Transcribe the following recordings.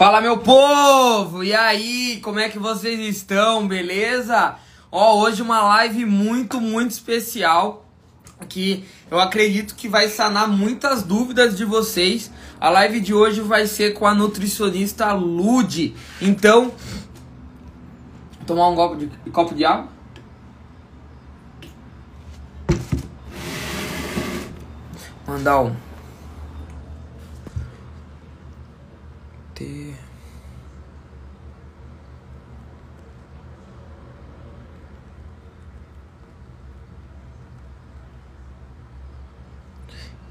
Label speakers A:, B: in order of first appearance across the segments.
A: Fala meu povo! E aí, como é que vocês estão? Beleza? Ó, hoje uma live muito, muito especial que eu acredito que vai sanar muitas dúvidas de vocês. A live de hoje vai ser com a nutricionista Lude. Então, tomar um copo de, copo de água? Mandar um ter.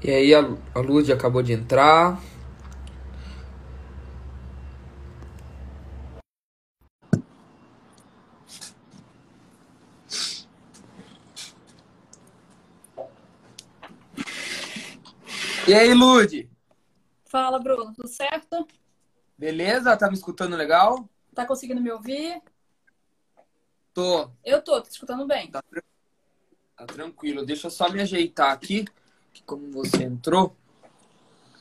A: E aí a, a luz acabou de entrar. E aí, Lude?
B: Fala, Bruno, tudo certo?
A: Beleza? Tá me escutando legal?
B: Tá conseguindo me ouvir?
A: Tô.
B: Eu tô, tô te escutando bem.
A: Tá, tá tranquilo. Deixa eu só me ajeitar aqui, que como você entrou,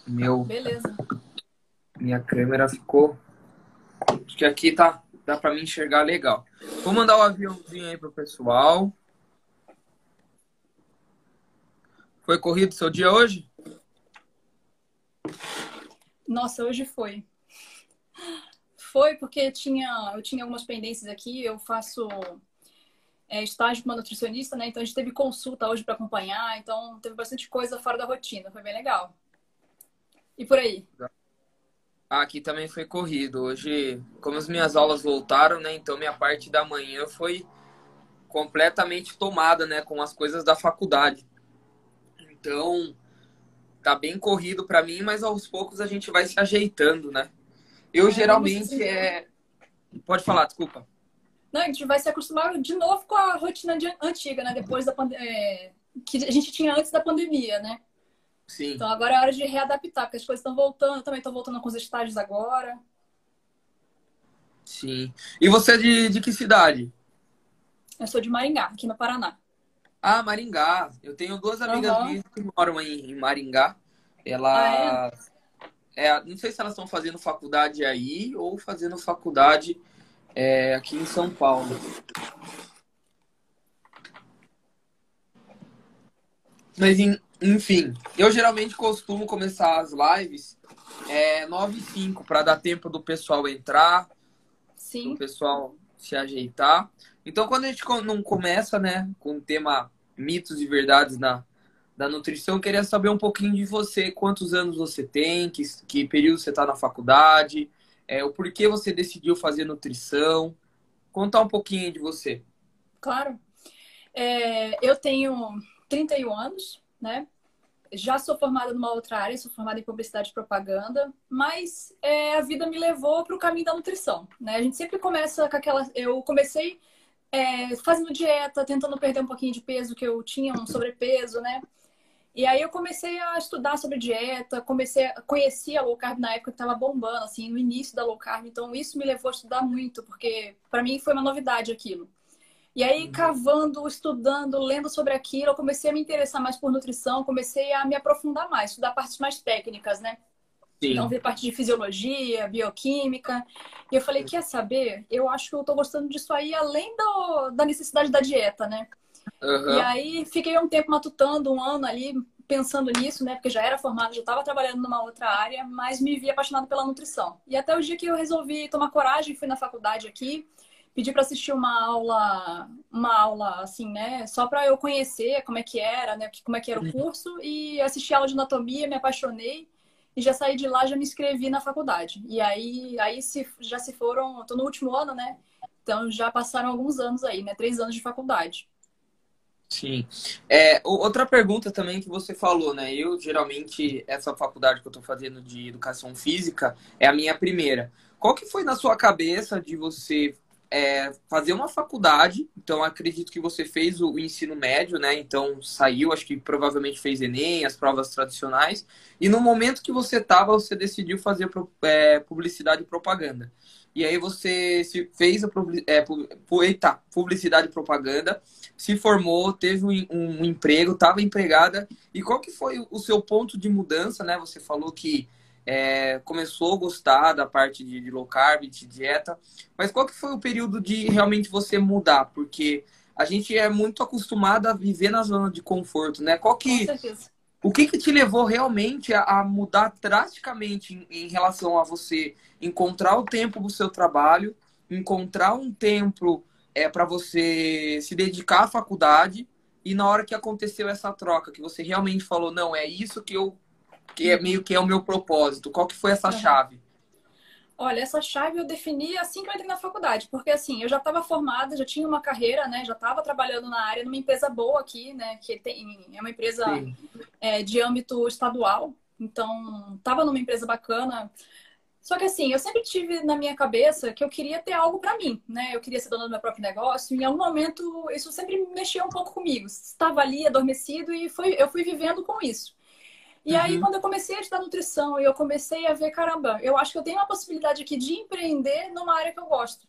A: meu.
B: Beleza.
A: Minha câmera ficou. Acho que aqui tá. Dá pra me enxergar legal. Vou mandar o um aviãozinho aí pro pessoal. Foi corrido seu dia hoje?
B: Nossa, hoje foi. Foi porque tinha, eu tinha algumas pendências aqui, eu faço é, estágio com uma nutricionista, né? Então a gente teve consulta hoje para acompanhar, então teve bastante coisa fora da rotina, foi bem legal. E por aí?
A: Aqui também foi corrido. Hoje, como as minhas aulas voltaram, né? Então minha parte da manhã foi completamente tomada, né? Com as coisas da faculdade. Então, tá bem corrido para mim, mas aos poucos a gente vai se ajeitando, né? Eu é, geralmente é. Pode falar, desculpa.
B: Não, a gente vai se acostumar de novo com a rotina antiga, né? Depois da pandemia. É... Que a gente tinha antes da pandemia, né?
A: Sim.
B: Então agora é hora de readaptar, porque as coisas estão voltando, eu também estou voltando com os estágios agora.
A: Sim. E você é de, de que cidade?
B: Eu sou de Maringá, aqui no Paraná.
A: Ah, Maringá. Eu tenho duas amigas uhum. minhas que moram em, em Maringá. Elas. Ah, é? É, não sei se elas estão fazendo faculdade aí ou fazendo faculdade é, aqui em São Paulo. Mas, enfim, eu geralmente costumo começar as lives é, 9 e 5 para dar tempo do pessoal entrar,
B: Sim.
A: do pessoal se ajeitar. Então, quando a gente não começa, né, com o tema mitos e verdades na, da nutrição, eu queria saber um pouquinho de você, quantos anos você tem, que, que período você está na faculdade, é, o porquê você decidiu fazer nutrição. Contar um pouquinho de você.
B: Claro. É, eu tenho 31 anos, né? Já sou formada numa outra área, sou formada em publicidade e propaganda, mas é, a vida me levou para o caminho da nutrição, né? A gente sempre começa com aquela. Eu comecei é, fazendo dieta, tentando perder um pouquinho de peso, que eu tinha um sobrepeso, né? E aí eu comecei a estudar sobre dieta, comecei a conhecer a low carb na época que estava bombando, assim, no início da low carb. Então isso me levou a estudar muito, porque para mim foi uma novidade aquilo. E aí, uhum. cavando, estudando, lendo sobre aquilo, eu comecei a me interessar mais por nutrição, comecei a me aprofundar mais, estudar partes mais técnicas, né? Sim. Então, ver parte de fisiologia, bioquímica. E eu falei, quer saber? Eu acho que eu tô gostando disso aí, além do, da necessidade da dieta, né? Uhum. E aí, fiquei um tempo matutando, um ano ali, pensando nisso, né? Porque já era formada, já estava trabalhando numa outra área, mas me vi apaixonada pela nutrição. E até o dia que eu resolvi tomar coragem, fui na faculdade aqui, pedi para assistir uma aula, uma aula assim, né? Só para eu conhecer como é que era, né? Como é que era o curso e assisti a aula de anatomia, me apaixonei e já saí de lá, já me inscrevi na faculdade. E aí, aí se, já se foram, tô no último ano, né? Então já passaram alguns anos aí, né? Três anos de faculdade.
A: Sim. É, outra pergunta também que você falou, né? Eu, geralmente, essa faculdade que eu tô fazendo de educação física é a minha primeira. Qual que foi na sua cabeça de você é, fazer uma faculdade, então acredito que você fez o, o, ensino médio, né? Então saiu, acho que provavelmente fez Enem, as provas tradicionais, e no momento que você estava, você decidiu fazer é, publicidade e propaganda. E aí você se fez a é, publicidade e propaganda, se formou, teve um, um emprego, estava empregada. E qual que foi o seu ponto de mudança, né? Você falou que é, começou a gostar da parte de, de low carb, de dieta, mas qual que foi o período de realmente você mudar? Porque a gente é muito acostumado a viver na zona de conforto, né? Qual que, o que, que te levou realmente a, a mudar drasticamente em, em, relação a você encontrar o tempo do seu trabalho, encontrar um tempo é, para você se dedicar à faculdade e na hora que aconteceu essa troca, que você realmente falou, não, é isso que eu que é meio que é o meu propósito. Qual que foi essa chave?
B: Olha, essa chave eu defini assim que eu entrei na faculdade, porque assim, eu já estava formada, já tinha uma carreira, né? Já estava trabalhando na área numa empresa boa aqui, né? Que tem, é uma empresa é, de âmbito estadual. Então, estava numa empresa bacana. Só que assim, eu sempre tive na minha cabeça que eu queria ter algo para mim, né? Eu queria ser dona do meu próprio negócio. E em algum momento isso sempre mexia um pouco comigo. Estava ali adormecido e foi, eu fui vivendo com isso. E uhum. aí, quando eu comecei a estudar nutrição e eu comecei a ver, caramba, eu acho que eu tenho uma possibilidade aqui de empreender numa área que eu gosto.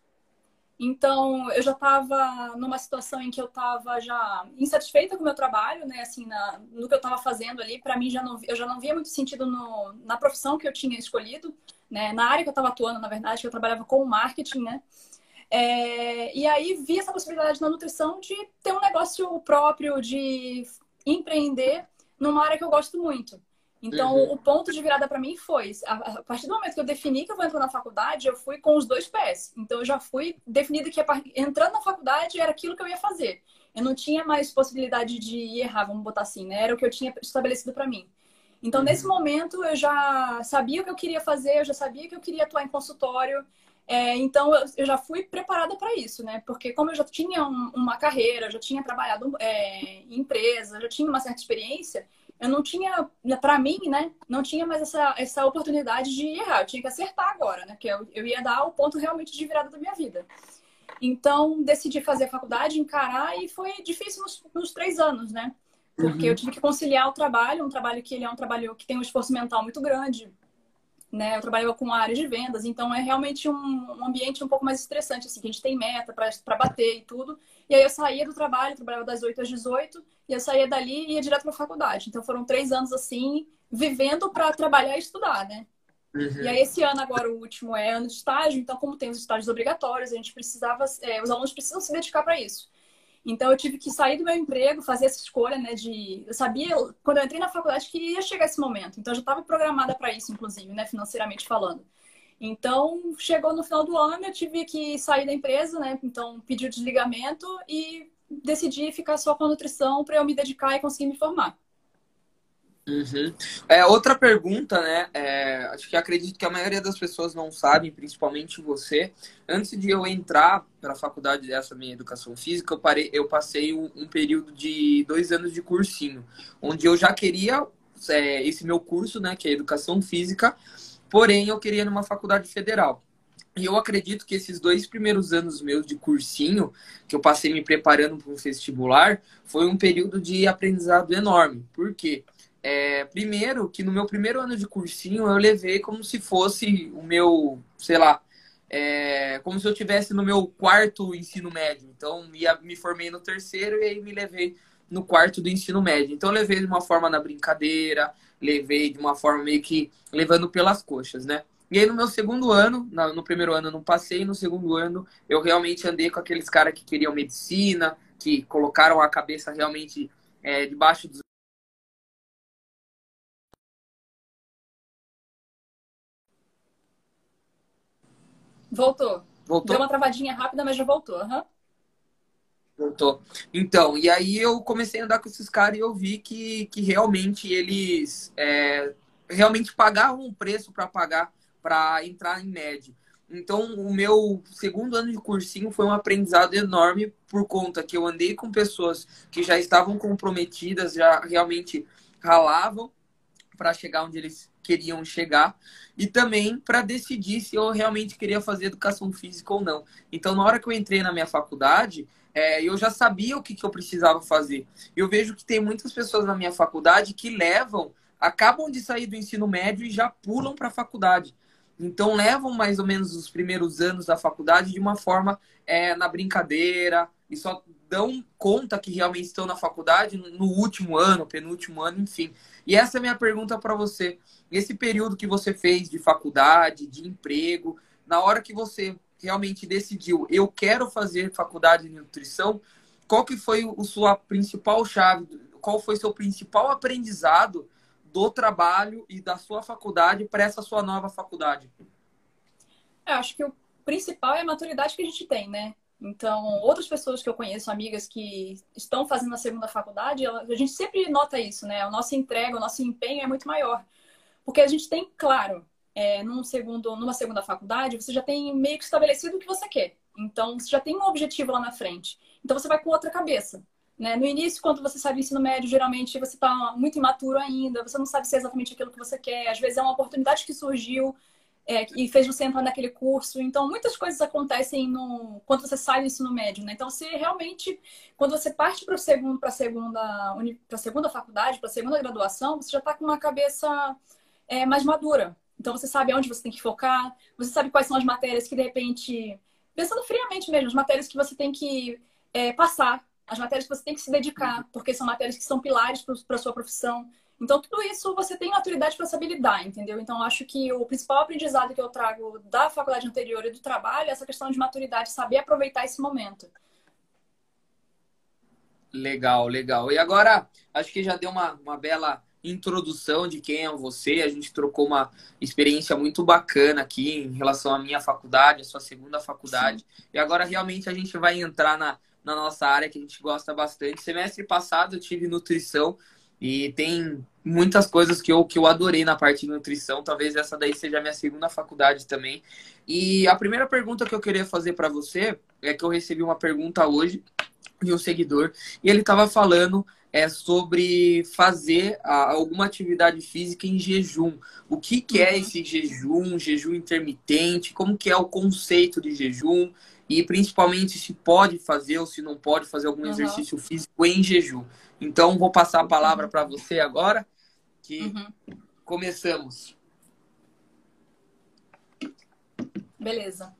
B: Então, eu já estava numa situação em que eu estava já insatisfeita com o meu trabalho, né? Assim, na, no que eu estava fazendo ali, para mim já não, eu já não via muito sentido no, na profissão que eu tinha escolhido, né? Na área que eu estava atuando, na verdade, que eu trabalhava com marketing, né? É, e aí vi essa possibilidade na nutrição de ter um negócio próprio, de empreender numa área que eu gosto muito. Então, uhum. o ponto de virada para mim foi, a, partir do momento que eu defini que eu vou entrar na faculdade, eu fui com os dois pés. Então, eu já fui definida que entrando na faculdade era aquilo que eu ia fazer. Eu não tinha mais possibilidade de errar, vamos botar assim, né? Era o que eu tinha estabelecido para mim. Então, uhum. nesse momento, eu já sabia o que eu queria fazer, eu já sabia que eu queria atuar em consultório. É, então, eu, já fui preparada para isso, né? Porque como eu já tinha um, uma carreira, já tinha trabalhado é, em empresa, já tinha uma certa experiência, eu não tinha, para mim, né, não tinha mais essa, essa oportunidade de errar. Eu tinha que acertar agora, né? Que eu, eu ia dar o ponto realmente de virada da minha vida. Então, decidi fazer a faculdade, encarar, e foi difícil nos, nos três anos, né? Porque uhum. eu tive que conciliar o trabalho, um trabalho que ele é um trabalho que tem um esforço mental muito grande, né? Eu trabalhava com a área de vendas, então é realmente um, um ambiente um pouco mais estressante, assim, que a gente tem meta para bater e tudo. E aí eu saía do trabalho, trabalhava das 8 às 18, e eu saía dali e ia direto para a faculdade. Então foram três anos assim, vivendo para trabalhar e estudar, né? Uhum. E aí esse ano agora o último é ano de estágio, então como tem os estágios obrigatórios, a gente precisava, é, os alunos precisam se dedicar para isso. Então eu tive que sair do meu emprego, fazer essa escolha, né? De eu sabia quando eu entrei na faculdade que ia chegar esse momento. Então eu já estava programada para isso, inclusive, né? Financeiramente falando. Então chegou no final do ano, eu tive que sair da empresa, né? Então pedi o desligamento e decidi ficar só com a nutrição para eu me dedicar e conseguir me formar.
A: Uhum. É, outra pergunta, né? É, acho que acredito que a maioria das pessoas não sabem, principalmente você. Antes de eu entrar para a faculdade dessa minha educação física, eu, parei, eu passei um, um, período de dois anos de cursinho, onde eu já queria é, esse meu curso, né? Que é educação física, porém eu queria numa faculdade federal. E eu acredito que esses dois primeiros anos meus de cursinho, que eu passei me preparando para um vestibular, foi um período de aprendizado enorme. Por quê? É, primeiro, que no meu primeiro ano de cursinho eu levei como se fosse o meu, sei lá, é, como se eu tivesse no meu quarto ensino médio. Então, ia, me formei no terceiro e aí me levei no quarto do ensino médio. Então, levei de uma forma na brincadeira, levei de uma forma meio que levando pelas coxas, né? E aí, no meu segundo ano, no primeiro ano eu não passei, no segundo ano eu realmente andei com aqueles caras que queriam medicina, que colocaram a cabeça realmente é, debaixo dos
B: Voltou. Voltou. Deu uma travadinha rápida, mas já voltou. Uhum.
A: Voltou. Então, e aí eu comecei a andar com esses caras e eu vi que, que realmente eles é, realmente pagavam um preço para pagar para entrar em médio. Então, o meu segundo ano de cursinho foi um aprendizado enorme por conta que eu andei com pessoas que já estavam comprometidas, já realmente ralavam para chegar onde eles queriam chegar e também para decidir se eu realmente queria fazer educação física ou não. Então, na hora que eu entrei na minha faculdade, é, eu já sabia o que, que eu precisava fazer. Eu vejo que tem muitas pessoas na minha faculdade que levam, acabam de sair do ensino médio e já pulam para a faculdade. Então, levam mais ou menos os primeiros anos da faculdade de uma forma é, na brincadeira, e só dão conta que realmente estão na faculdade no último ano, penúltimo ano, enfim. E essa é a minha pergunta para você. Esse período que você fez de faculdade, de emprego, na hora que você realmente decidiu, eu quero fazer faculdade de nutrição, qual que foi o sua principal chave, qual foi seu principal aprendizado do trabalho e da sua faculdade para essa sua nova faculdade?
B: Eu acho que o principal é a maturidade que a gente tem, né? Então, outras pessoas que eu conheço, amigas que estão fazendo a segunda faculdade, a gente sempre nota isso, né? A nossa entrega, o nosso empenho é muito maior. Porque a gente tem, claro, é, num segundo, numa segunda faculdade, você já tem meio que estabelecido o que você quer. Então, você já tem um objetivo lá na frente. Então, você vai com outra cabeça. Né? No início, quando você sabe ensino médio, geralmente você está muito imaturo ainda, você não sabe se é exatamente aquilo que você quer. Às vezes é uma oportunidade que surgiu é, e fez você entrar naquele curso. Então, muitas coisas acontecem no, quando você sai do ensino médio. Né? Então, você realmente, quando você parte para segundo, a segunda, para segunda faculdade, para a segunda graduação, você já está com uma cabeça é, mais madura. Então, você sabe onde você tem que focar, você sabe quais são as matérias que, de repente, pensando friamente mesmo, as matérias que você tem que é, passar, as matérias que você tem que se dedicar, porque são matérias que são pilares para a sua profissão. Então, tudo isso você tem maturidade para saber lidar, entendeu? Então, acho que o principal aprendizado que eu trago da faculdade anterior e do trabalho é essa questão de maturidade, saber aproveitar esse momento.
A: Legal, legal. E agora, acho que já deu uma, uma bela introdução de quem é você. A gente trocou uma experiência muito bacana aqui em relação à minha faculdade, a sua segunda faculdade. Sim. E agora realmente a gente vai entrar na, na nossa área que a gente gosta bastante. Semestre passado eu tive nutrição e tem muitas coisas que eu, que eu adorei na parte de nutrição. Talvez essa daí seja a minha segunda faculdade também. E a primeira pergunta que eu queria fazer para você é que eu recebi uma pergunta hoje de um seguidor e ele estava falando é sobre fazer alguma atividade física em jejum. O que, que é uhum. esse jejum, jejum intermitente, como que é o conceito de jejum e principalmente se pode fazer ou se não pode fazer algum uhum. exercício físico em jejum. Então vou passar a palavra uhum. para você agora, que uhum. começamos.
B: Beleza.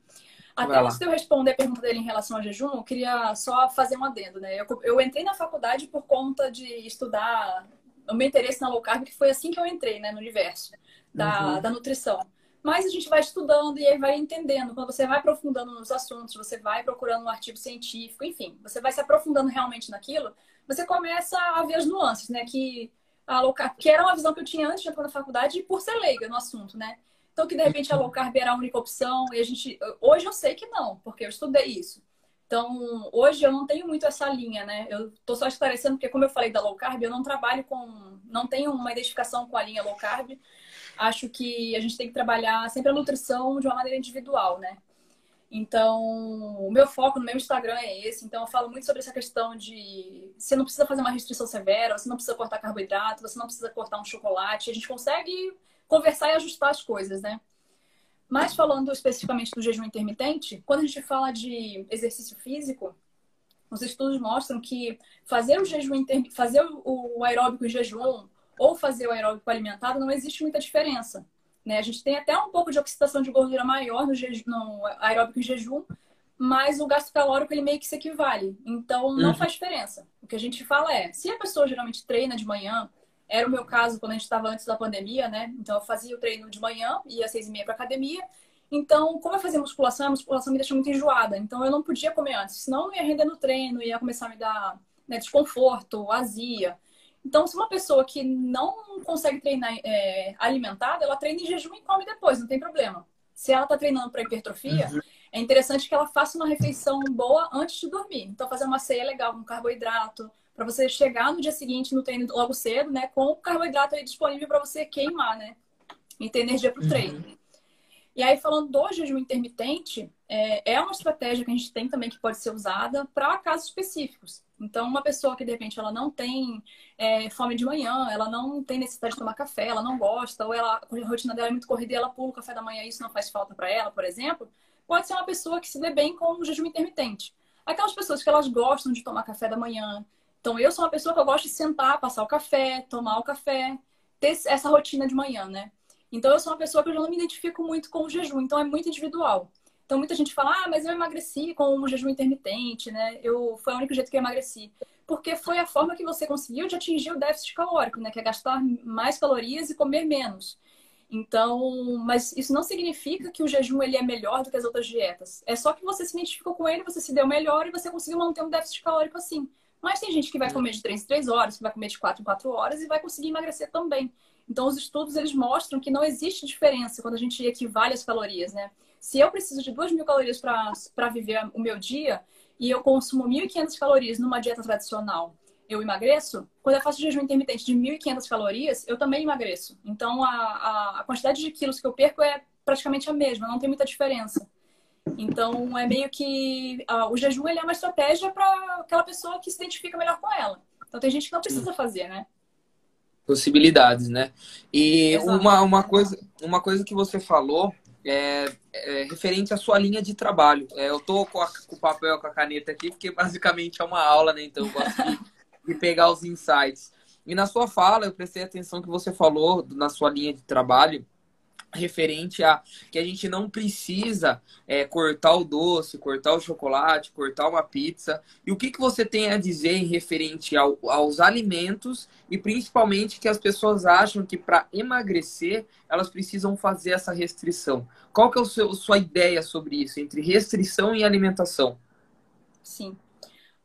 B: Até antes de eu responder a pergunta dele em relação ao jejum, eu queria só fazer um adendo, né? Eu, eu entrei na faculdade por conta de estudar o meu interesse na low carb, que foi assim que eu entrei, né, no universo da, uhum. da nutrição. Mas a gente vai estudando e aí vai entendendo. Quando você vai aprofundando nos assuntos, você vai procurando um artigo científico, enfim, você vai se aprofundando realmente naquilo, você começa a ver as nuances, né? Que a low carb, que era uma visão que eu tinha antes de entrar na faculdade por ser leiga no assunto, né? Então, que de repente a low carb era a única opção e a gente. Hoje eu sei que não, porque eu estudei isso. Então, hoje eu não tenho muito essa linha, né? Eu tô só esclarecendo, porque como eu falei da low carb, eu não trabalho com. Não tenho uma identificação com a linha low carb. Acho que a gente tem que trabalhar sempre a nutrição de uma maneira individual, né? Então, o meu foco no meu Instagram é esse. Então, eu falo muito sobre essa questão de você não precisa fazer uma restrição severa, você não precisa cortar carboidrato, você não precisa cortar um chocolate. A gente consegue conversar e ajustar as coisas, né? Mas falando especificamente do jejum intermitente, quando a gente fala de exercício físico, os estudos mostram que fazer o jejum fazer o aeróbico em jejum ou fazer o aeróbico alimentado não existe muita diferença. Né? A gente tem até um pouco de oxidação de gordura maior no, jejum, no aeróbico em jejum, mas o gasto calórico ele meio que se equivale. Então não uhum. faz diferença. O que a gente fala é, se a pessoa geralmente treina de manhã era o meu caso quando a gente estava antes da pandemia, né? Então eu fazia o treino de manhã, ia às seis e meia para academia. Então, como eu fazia musculação, a musculação me deixa muito enjoada. Então eu não podia comer antes, senão eu ia render no treino, ia começar a me dar né, desconforto, azia. Então, se uma pessoa que não consegue treinar é, alimentada, ela treina em jejum e come depois, não tem problema. Se ela está treinando para hipertrofia, uhum. é interessante que ela faça uma refeição boa antes de dormir. Então, fazer uma ceia legal com carboidrato, para você chegar no dia seguinte no treino logo cedo, né, com o carboidrato aí disponível para você queimar, né, e ter energia para o treino. Uhum. E aí, falando do jejum intermitente, é, é uma estratégia que a gente tem também que pode ser usada para casos específicos. Então, uma pessoa que de repente ela não tem é, fome de manhã, ela não tem necessidade de tomar café, ela não gosta, ou ela, a rotina dela é muito corrida e ela pula o café da manhã e isso não faz falta para ela, por exemplo, pode ser uma pessoa que se dê bem com o jejum intermitente. Aquelas pessoas que elas gostam de tomar café da manhã, então, eu sou uma pessoa que eu gosto de sentar, passar o café, tomar o café, ter essa rotina de manhã, né? Então, eu sou uma pessoa que eu já não me identifico muito com o jejum, então é muito individual. Então muita gente fala, ah, mas eu emagreci com um jejum intermitente, né? Eu, foi o único jeito que eu emagreci. Porque foi a forma que você conseguiu de atingir o déficit calórico, né? Que é gastar mais calorias e comer menos. Então, mas isso não significa que o jejum ele é melhor do que as outras dietas. É só que você se identificou com ele, você se deu melhor e você conseguiu manter um déficit calórico assim. Mas tem gente que vai comer de 3 em 3 horas, que vai comer de 4 em 4 horas e vai conseguir emagrecer também. Então, os estudos eles mostram que não existe diferença quando a gente equivale as calorias, né? Se eu preciso de 2 mil calorias para viver o meu dia e eu consumo 1.500 calorias numa dieta tradicional eu emagreço, quando eu faço jejum intermitente de 1.500 calorias, eu também emagreço. Então, a, a, quantidade de quilos que eu perco é praticamente a mesma, não tem muita diferença. Então, é meio que uh, o jejum ele é uma estratégia para aquela pessoa que se identifica melhor com ela. Então, tem gente que não precisa fazer, né?
A: Possibilidades, né? E uma, uma, coisa, uma coisa que você falou é, é, referente à sua linha de trabalho. É, eu tô com, a, com, o papel, com a caneta aqui, porque basicamente é uma aula, né? Então eu gosto de e pegar os insights. E na sua fala, eu prestei atenção que você falou na sua linha de trabalho referente a que a gente não precisa é, cortar o doce, cortar o chocolate, cortar uma pizza. E o que, que você tem a dizer em referente ao, aos alimentos e principalmente que as pessoas acham que para emagrecer elas precisam fazer essa restrição? Qual que é a sua ideia sobre isso, entre restrição e alimentação?
B: Sim.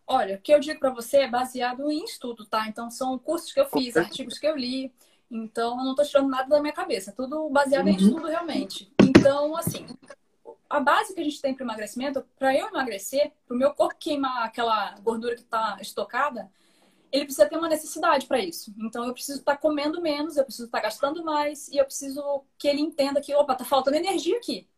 B: Olha, o que eu digo para você é baseado em estudo, tá? Então, são cursos que eu fiz, artigos que eu li. Então, eu não estou tirando nada da minha cabeça. Tudo baseado uhum. em estudo, realmente. Então, assim, a base que a gente tem para emagrecimento, para eu emagrecer, para o meu corpo queimar aquela gordura que está estocada, ele precisa ter uma necessidade para isso. Então, eu preciso estar tá comendo menos, eu preciso estar tá gastando mais e eu preciso que ele entenda que, opa, tá faltando energia aqui.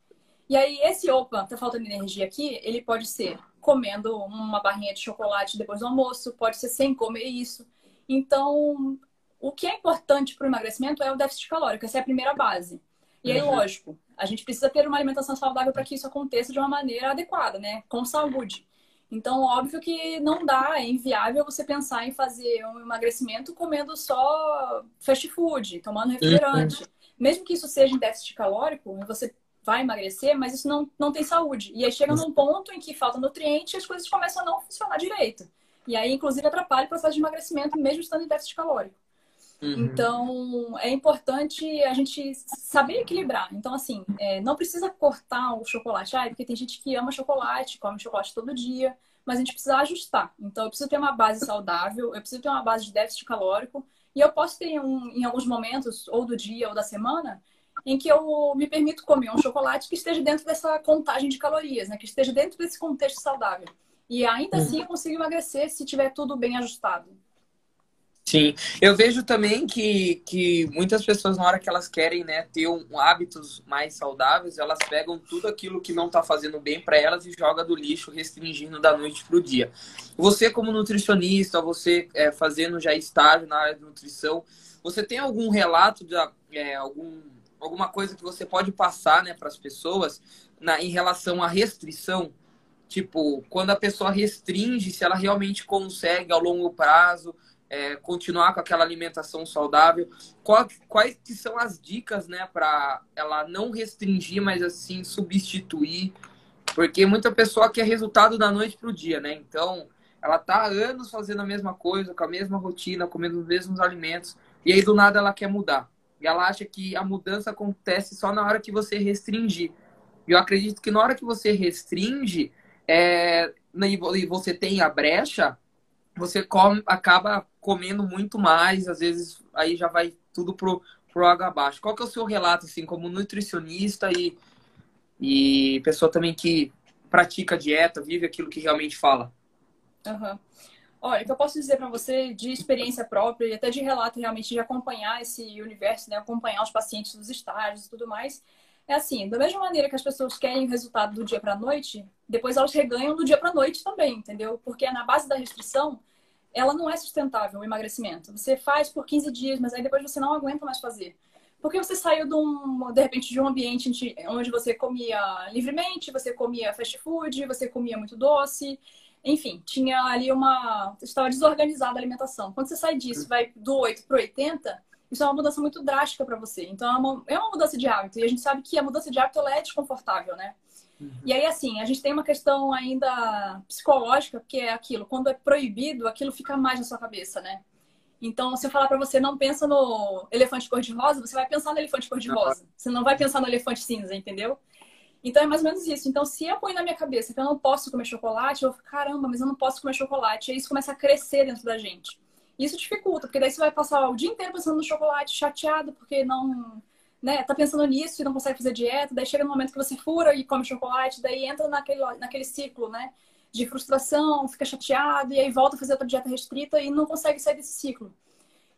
B: E aí, esse opa, tá faltando energia aqui, ele pode ser comendo uma barrinha de chocolate depois do almoço, pode ser sem comer isso. Então, o que é importante para o emagrecimento é o déficit calórico, essa é a primeira base. E aí, uhum. lógico, a gente precisa ter uma alimentação saudável para que isso aconteça de uma maneira adequada, né? Com saúde. Então, óbvio que não dá, é inviável você pensar em fazer um emagrecimento comendo só fast food, tomando refrigerante. Uhum. Mesmo que isso seja em déficit calórico, você vai emagrecer, mas isso não, não tem saúde. E aí chega num ponto em que falta nutriente e as coisas começam a não funcionar direito. E aí, inclusive, atrapalha o processo de emagrecimento, mesmo estando em déficit calórico. Uhum. Então, é importante a gente saber equilibrar. Então, assim, é, não precisa cortar o chocolate. Ah, porque tem gente que ama chocolate, come chocolate todo dia, mas a gente precisa ajustar. Então, eu preciso ter uma base saudável, eu preciso ter uma base de déficit calórico, e eu posso ter, um, em alguns momentos, ou do dia ou da semana, em que eu me permito comer um chocolate que esteja dentro dessa contagem de calorias, né? Que esteja dentro desse contexto saudável. E ainda uhum. assim eu consigo emagrecer se tiver tudo bem ajustado.
A: Sim, eu vejo também que, que muitas pessoas, na hora que elas querem né, ter um, hábitos mais saudáveis, elas pegam tudo aquilo que não está fazendo bem para elas e joga do lixo, restringindo da noite para o dia. Você, como nutricionista, você é, fazendo já estágio na área de nutrição, você tem algum relato de é, algum alguma coisa que você pode passar né, para as pessoas na, em relação à restrição? Tipo, quando a pessoa restringe, se ela realmente consegue ao longo prazo é, continuar com aquela alimentação saudável, qual, quais que são as dicas né, para ela não restringir, mas assim substituir? Porque muita pessoa quer resultado da noite para o dia, né? Então, ela tá há anos fazendo a mesma coisa, com a mesma rotina, comendo os mesmos alimentos, e aí do nada ela quer mudar. E ela acha que a mudança acontece só na hora que você restringir. E eu acredito que na hora que você restringe é, e você tem a brecha, você come, acaba comendo muito mais, às vezes aí já vai tudo pro, pro água abaixo. Qual que é o seu relato, assim, como nutricionista e, e pessoa também que pratica dieta, vive aquilo que realmente fala?
B: Uhum. Olha, o que eu posso dizer para você de experiência própria e até de relato realmente de acompanhar esse universo, né? acompanhar os pacientes dos estágios e tudo mais, é assim, da mesma maneira que as pessoas querem o resultado do dia para noite, depois elas reganham do dia para noite também, entendeu? Porque na base da restrição, ela não é sustentável o emagrecimento. Você faz por 15 dias, mas aí depois você não aguenta mais fazer. Porque você saiu de, um, de repente de um ambiente onde você comia livremente, você comia fast food, você comia muito doce, enfim, tinha ali uma. Estava desorganizada a alimentação. Quando você sai disso, vai do 8 para 80, isso é uma mudança muito drástica para você. Então, é uma, é uma mudança de hábito. E a gente sabe que a mudança de hábito é desconfortável, né? Uhum. E aí, assim, a gente tem uma questão ainda psicológica, que é aquilo, quando é proibido, aquilo fica mais na sua cabeça, né? Então, se eu falar para você, não pensa no elefante cor-de-rosa, você vai pensar no elefante cor-de-rosa. Você não vai pensar no elefante cinza, entendeu? Então, é mais ou menos isso. Então, se eu ponho na minha cabeça que eu não posso comer chocolate, eu fico, caramba, mas eu não posso comer chocolate. E aí isso começa a crescer dentro da gente. E isso dificulta, porque daí você vai passar o dia inteiro pensando no chocolate, chateado, porque não, né, tá pensando nisso e não consegue fazer dieta. Daí chega no momento que você fura e come chocolate, daí entra naquele, naquele ciclo, né? De frustração, fica chateado, e aí volta a fazer outra dieta restrita e não consegue sair desse ciclo.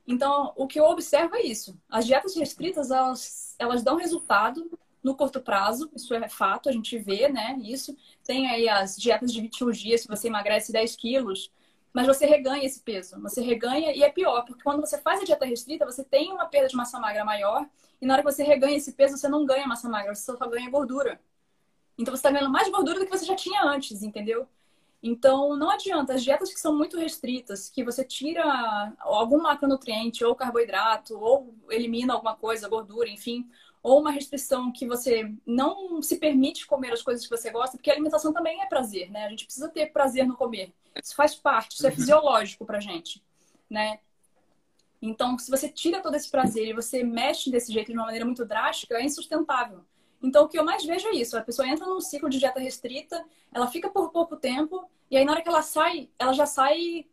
B: Então, o que eu observo é isso. As dietas restritas, elas, elas dão resultado no curto prazo, isso é fato, a gente vê, né, isso. Tem aí as dietas de 21 dias, que você emagrece 10 quilos, mas você reganha esse peso. Você reganha e é pior, porque quando você faz a dieta restrita, você tem uma perda de massa magra maior, e na hora que você reganha esse peso, você não ganha massa magra, você só ganha gordura. Então você está ganhando mais gordura do que você já tinha antes, entendeu? Então não adianta, as dietas que são muito restritas, que você tira algum macronutriente, ou carboidrato, ou elimina alguma coisa, gordura, enfim, ou uma restrição que você não se permite comer as coisas que você gosta, porque a alimentação também é prazer, né? A gente precisa ter prazer no comer. Isso faz parte, isso é uhum. fisiológico pra gente, né? Então, se você tira todo esse prazer e você mexe desse jeito de uma maneira muito drástica, é insustentável. Então, o que eu mais vejo é isso: a pessoa entra num ciclo de dieta restrita, ela fica por pouco tempo, e aí na hora que ela sai, ela já sai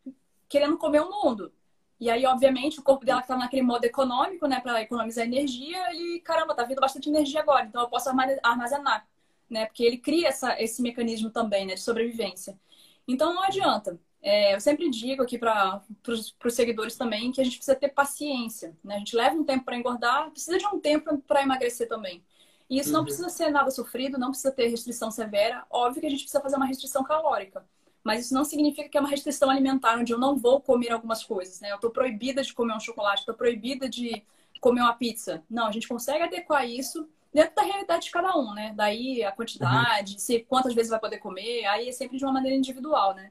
B: querendo comer o mundo. E aí, obviamente, o corpo dela que tá naquele modo econômico, né, para economizar energia, ele, caramba, tá vindo bastante energia agora, então eu posso armazenar, né? Porque ele cria essa, esse mecanismo também, né, de sobrevivência. Então não adianta. É, eu sempre digo aqui para os seguidores também que a gente precisa ter paciência. Né? A gente leva um tempo para engordar, precisa de um tempo para emagrecer também. E isso uhum. não precisa ser nada sofrido, não precisa ter restrição severa. Óbvio que a gente precisa fazer uma restrição calórica. Mas isso não significa que é uma restrição alimentar, onde eu não vou comer algumas coisas. Né? Eu estou proibida de comer um chocolate, estou proibida de comer uma pizza. Não, a gente consegue adequar isso dentro da realidade de cada um, né? Daí a quantidade, uhum. se quantas vezes vai poder comer, aí é sempre de uma maneira individual, né?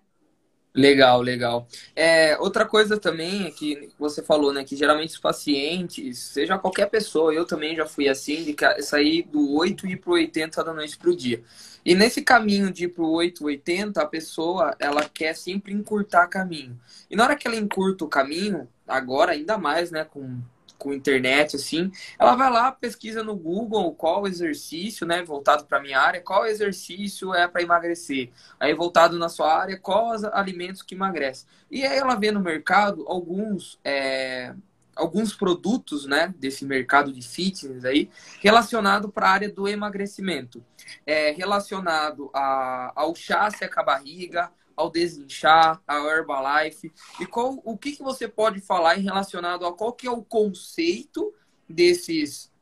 A: Legal, legal. É, outra coisa também é que você falou, né? Que geralmente os pacientes, seja qualquer pessoa, eu também já fui assim, de sair do 8 e ir pro 80 da noite pro dia. E nesse caminho de ir pro 8, 80, a pessoa, ela quer sempre encurtar caminho. E na hora que ela encurta o caminho, agora ainda mais, né, com com internet, assim, ela vai lá, pesquisa no Google qual exercício, né, voltado para minha área, qual exercício é para emagrecer. Aí, voltado na sua área, quais alimentos que emagrecem. E aí ela vê no mercado alguns. É, alguns produtos né, desse mercado de fitness aí, relacionado para a área do emagrecimento. É, relacionado a, ao chá seca barriga, ao Desinchar, ao Herbalife. E qual, o que, que você pode falar em relacionado a qual que é o conceito desses,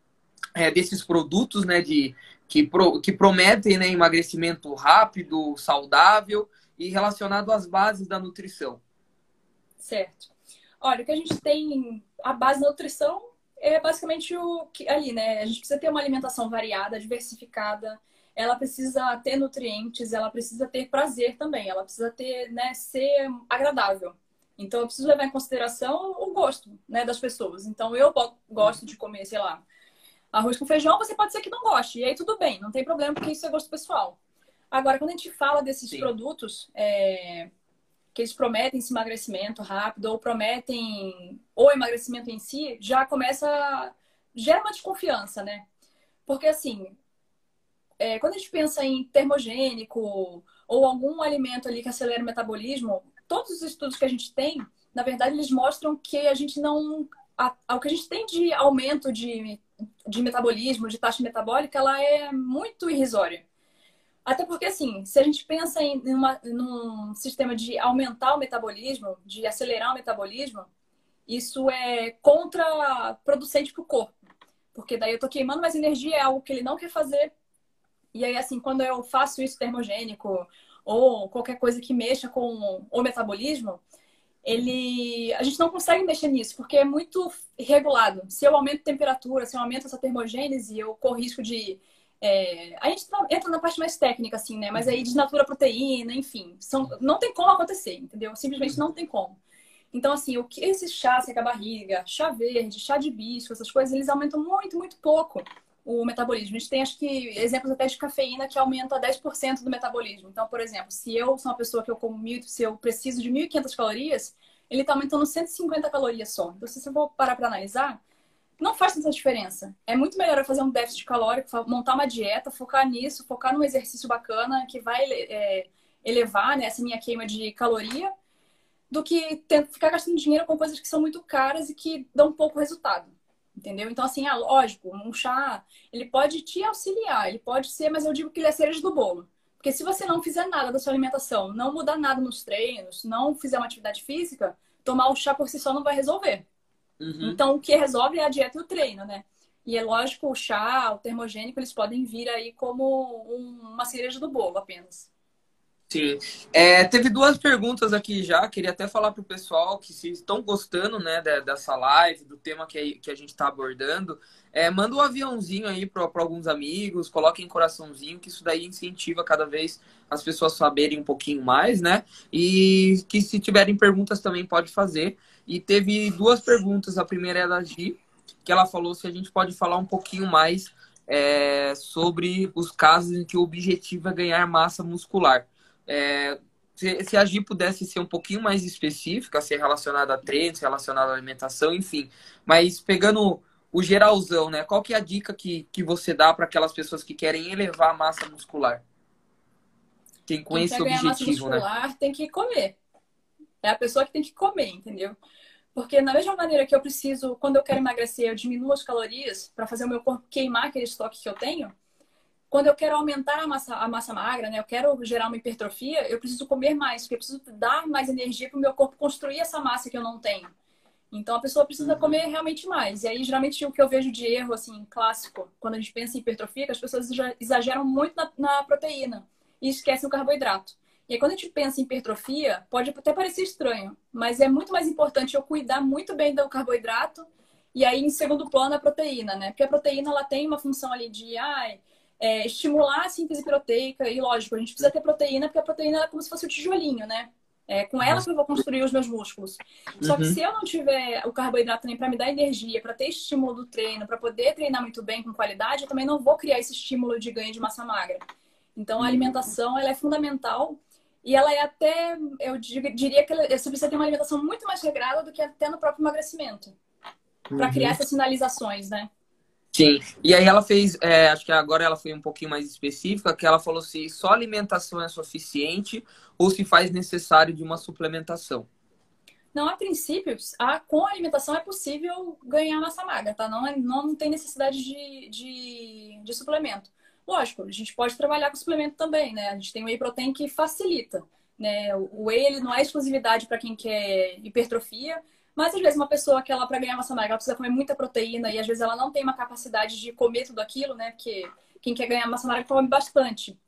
A: é, desses produtos, né, de, que, pro, que prometem né, emagrecimento rápido, saudável e relacionado às bases da nutrição?
B: Certo. Olha, o que a gente tem, a base da nutrição é basicamente o que ali, né? A gente precisa ter uma alimentação variada, diversificada, ela precisa ter nutrientes, ela precisa ter prazer também, ela precisa ter, né, ser agradável. Então eu preciso levar em consideração o gosto, né, das pessoas. Então eu gosto de comer, sei lá, arroz com feijão, você pode ser que não goste. E aí tudo bem, não tem problema, porque isso é gosto pessoal. Agora, quando a gente fala desses Sim. produtos é, que eles prometem esse emagrecimento rápido ou prometem o emagrecimento em si, já começa gera uma desconfiança, né? Porque assim, é, quando a gente pensa em termogênico ou algum alimento ali que acelera o metabolismo, todos os estudos que a gente tem, na verdade, eles mostram que a gente não. A, a, o que a gente tem de aumento de, de metabolismo, de taxa metabólica, ela é muito irrisória. Até porque, assim, se a gente pensa em uma, num sistema de aumentar o metabolismo, de acelerar o metabolismo, isso é contraproducente para o corpo. Porque daí eu estou queimando mais energia, é algo que ele não quer fazer, e aí, assim, quando eu faço isso termogênico ou qualquer coisa que mexa com o metabolismo, ele a gente não consegue mexer nisso porque é muito regulado. Se eu aumento a temperatura, se eu aumento essa termogênese, eu corro risco de é... a gente tá, entra na parte mais técnica assim, né? Mas aí desnatura a proteína, enfim, são... não tem como acontecer, entendeu? Simplesmente não tem como. Então, assim, o que esses chás, seca barriga, chá verde, chá de bisco, essas coisas, eles aumentam muito, muito pouco o metabolismo. A gente tem, acho que, exemplos até de cafeína que aumenta 10% do metabolismo. Então, por exemplo, se eu sou uma pessoa que eu como mil, se eu preciso de 1.500 calorias, ele está aumentando 150 calorias só. Então, se você for parar para analisar, não faz tanta diferença. É muito melhor eu fazer um déficit calórico, montar uma dieta, focar nisso, focar num exercício bacana que vai é, elevar né, essa minha queima de caloria, do que ter, ficar gastando dinheiro com coisas que são muito caras e que dão pouco resultado. Entendeu? Então, assim, ah, lógico, um chá, ele pode te auxiliar, ele pode ser, mas eu digo que ele é cereja do bolo. Porque se você não fizer nada da sua alimentação, não mudar nada nos treinos, não fizer uma atividade física, tomar o chá por si só não vai resolver. Uhum. Então, o que resolve é a dieta e o treino, né? E é lógico, o chá, o termogênico, eles podem vir aí como um, uma cereja do bolo apenas.
A: Sim. É, teve duas perguntas aqui já. Queria até falar para o pessoal que se estão gostando né, dessa live, do tema que, que a gente está abordando, é, manda um aviãozinho aí para alguns amigos, coloquem coraçãozinho, que isso daí incentiva cada vez as pessoas saberem um pouquinho mais, né? E que se tiverem perguntas também pode fazer. E teve duas perguntas. A primeira é da Gi, que ela falou se a gente pode falar um pouquinho mais é, sobre os casos em que o objetivo é ganhar massa muscular. É, se, se a Gi pudesse ser um pouquinho mais específica, ser relacionada a treinos, relacionada à alimentação, enfim. Mas pegando o geralzão, né? Qual que é a dica que, que você dá para aquelas pessoas que querem elevar a massa muscular?
B: Quem com Quem esse objetivo, massa né? muscular, né? tem que comer. É a pessoa que tem que comer, entendeu? Porque da mesma maneira que eu preciso, quando eu quero emagrecer, eu diminuo as calorias para fazer o meu corpo queimar aquele estoque que eu tenho, quando eu quero aumentar a massa, a massa magra, né, eu quero gerar uma hipertrofia, eu preciso comer mais, porque eu preciso dar mais energia para o meu corpo construir essa massa que eu não tenho. Então a pessoa precisa uhum. comer realmente mais. E aí, geralmente, o que eu vejo de erro, assim, clássico, quando a gente pensa em hipertrofia, é que as pessoas exageram muito na, na proteína e esquecem o carboidrato. E aí, quando a gente pensa em hipertrofia, pode até parecer estranho, mas é muito mais importante eu cuidar muito bem do carboidrato e aí, em segundo plano, a proteína, né? Porque a proteína, ela tem uma função ali de, ai, é, estimular a síntese proteica. E lógico, a gente precisa ter proteína, porque a proteína é como se fosse o tijolinho, né? É com ela que eu vou construir os meus músculos. Só que uhum. se eu não tiver o carboidrato também para me dar energia, para ter estímulo do treino, para poder treinar muito bem com qualidade, eu também não vou criar esse estímulo de ganho de massa magra. Então a alimentação ela é fundamental e ela é até, eu diria que você precisa ter uma alimentação muito mais regrada do que até no próprio emagrecimento. Para criar uhum. essas sinalizações, né?
A: Sim. E aí ela fez, é, acho que agora ela foi um pouquinho mais específica, que ela falou se só alimentação é suficiente ou se faz necessário de uma suplementação.
B: Não, a princípio, a, com a alimentação é possível ganhar massa magra, tá? Não, é, não tem necessidade de, de, de suplemento. Lógico, a gente pode trabalhar com suplemento também, né? A gente tem o whey protein que facilita. Né? O whey ele não é exclusividade para quem quer hipertrofia, mas às vezes uma pessoa que ela para ganhar massa magra ela precisa comer muita proteína e às vezes ela não tem uma capacidade de comer tudo aquilo, né? Porque quem quer ganhar massa magra come bastante.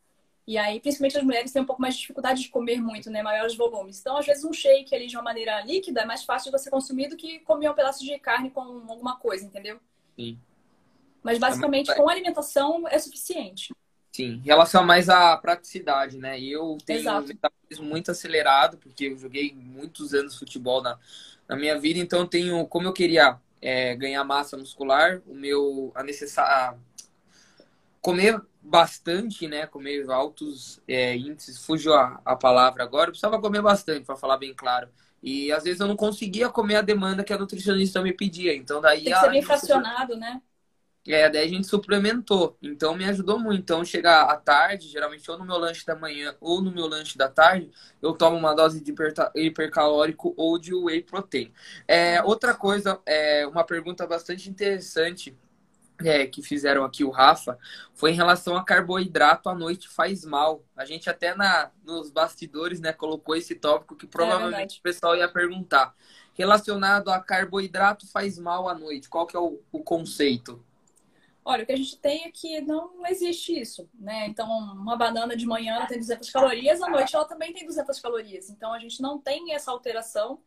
B: E aí, principalmente as mulheres têm um pouco mais de dificuldade de comer muito, né? Maiores volumes. Então, às vezes, um shake ali de uma maneira líquida é mais fácil de você consumir do que comer um pedaço de carne com alguma coisa, entendeu? Sim. Mas basicamente, com alimentação é suficiente.
A: Sim, em relação mais à praticidade, né? Eu tenho Exato. um metabolismo muito acelerado, porque eu joguei muitos anos futebol na, na minha vida, então eu tenho, como eu queria é, ganhar massa muscular, o meu, a necessária, comer bastante, né, comer altos é, índices, fugiu a, a palavra agora, eu precisava comer bastante, para falar bem claro. E às vezes eu não conseguia comer a demanda que a nutricionista me pedia, então daí...
B: Tem que ser bem fracionado, né?
A: É, daí a gente suplementou. Então me ajudou muito. Então, chegar à tarde, geralmente ou no meu lanche da manhã ou no meu lanche da tarde, eu tomo uma dose de hipercalórico ou de whey protein. É, outra coisa, é, uma pergunta bastante interessante é, que fizeram aqui o Rafa foi em relação a carboidrato à noite faz mal. A gente até na, nos bastidores né, colocou esse tópico que provavelmente é o pessoal ia perguntar. Relacionado a carboidrato faz mal à noite, qual que é o, o conceito?
B: Olha, o que a gente tem é que não existe isso, né? Então, uma banana de manhã tem 200 calorias, à noite ela também tem 200 calorias. Então, a gente não tem essa alteração.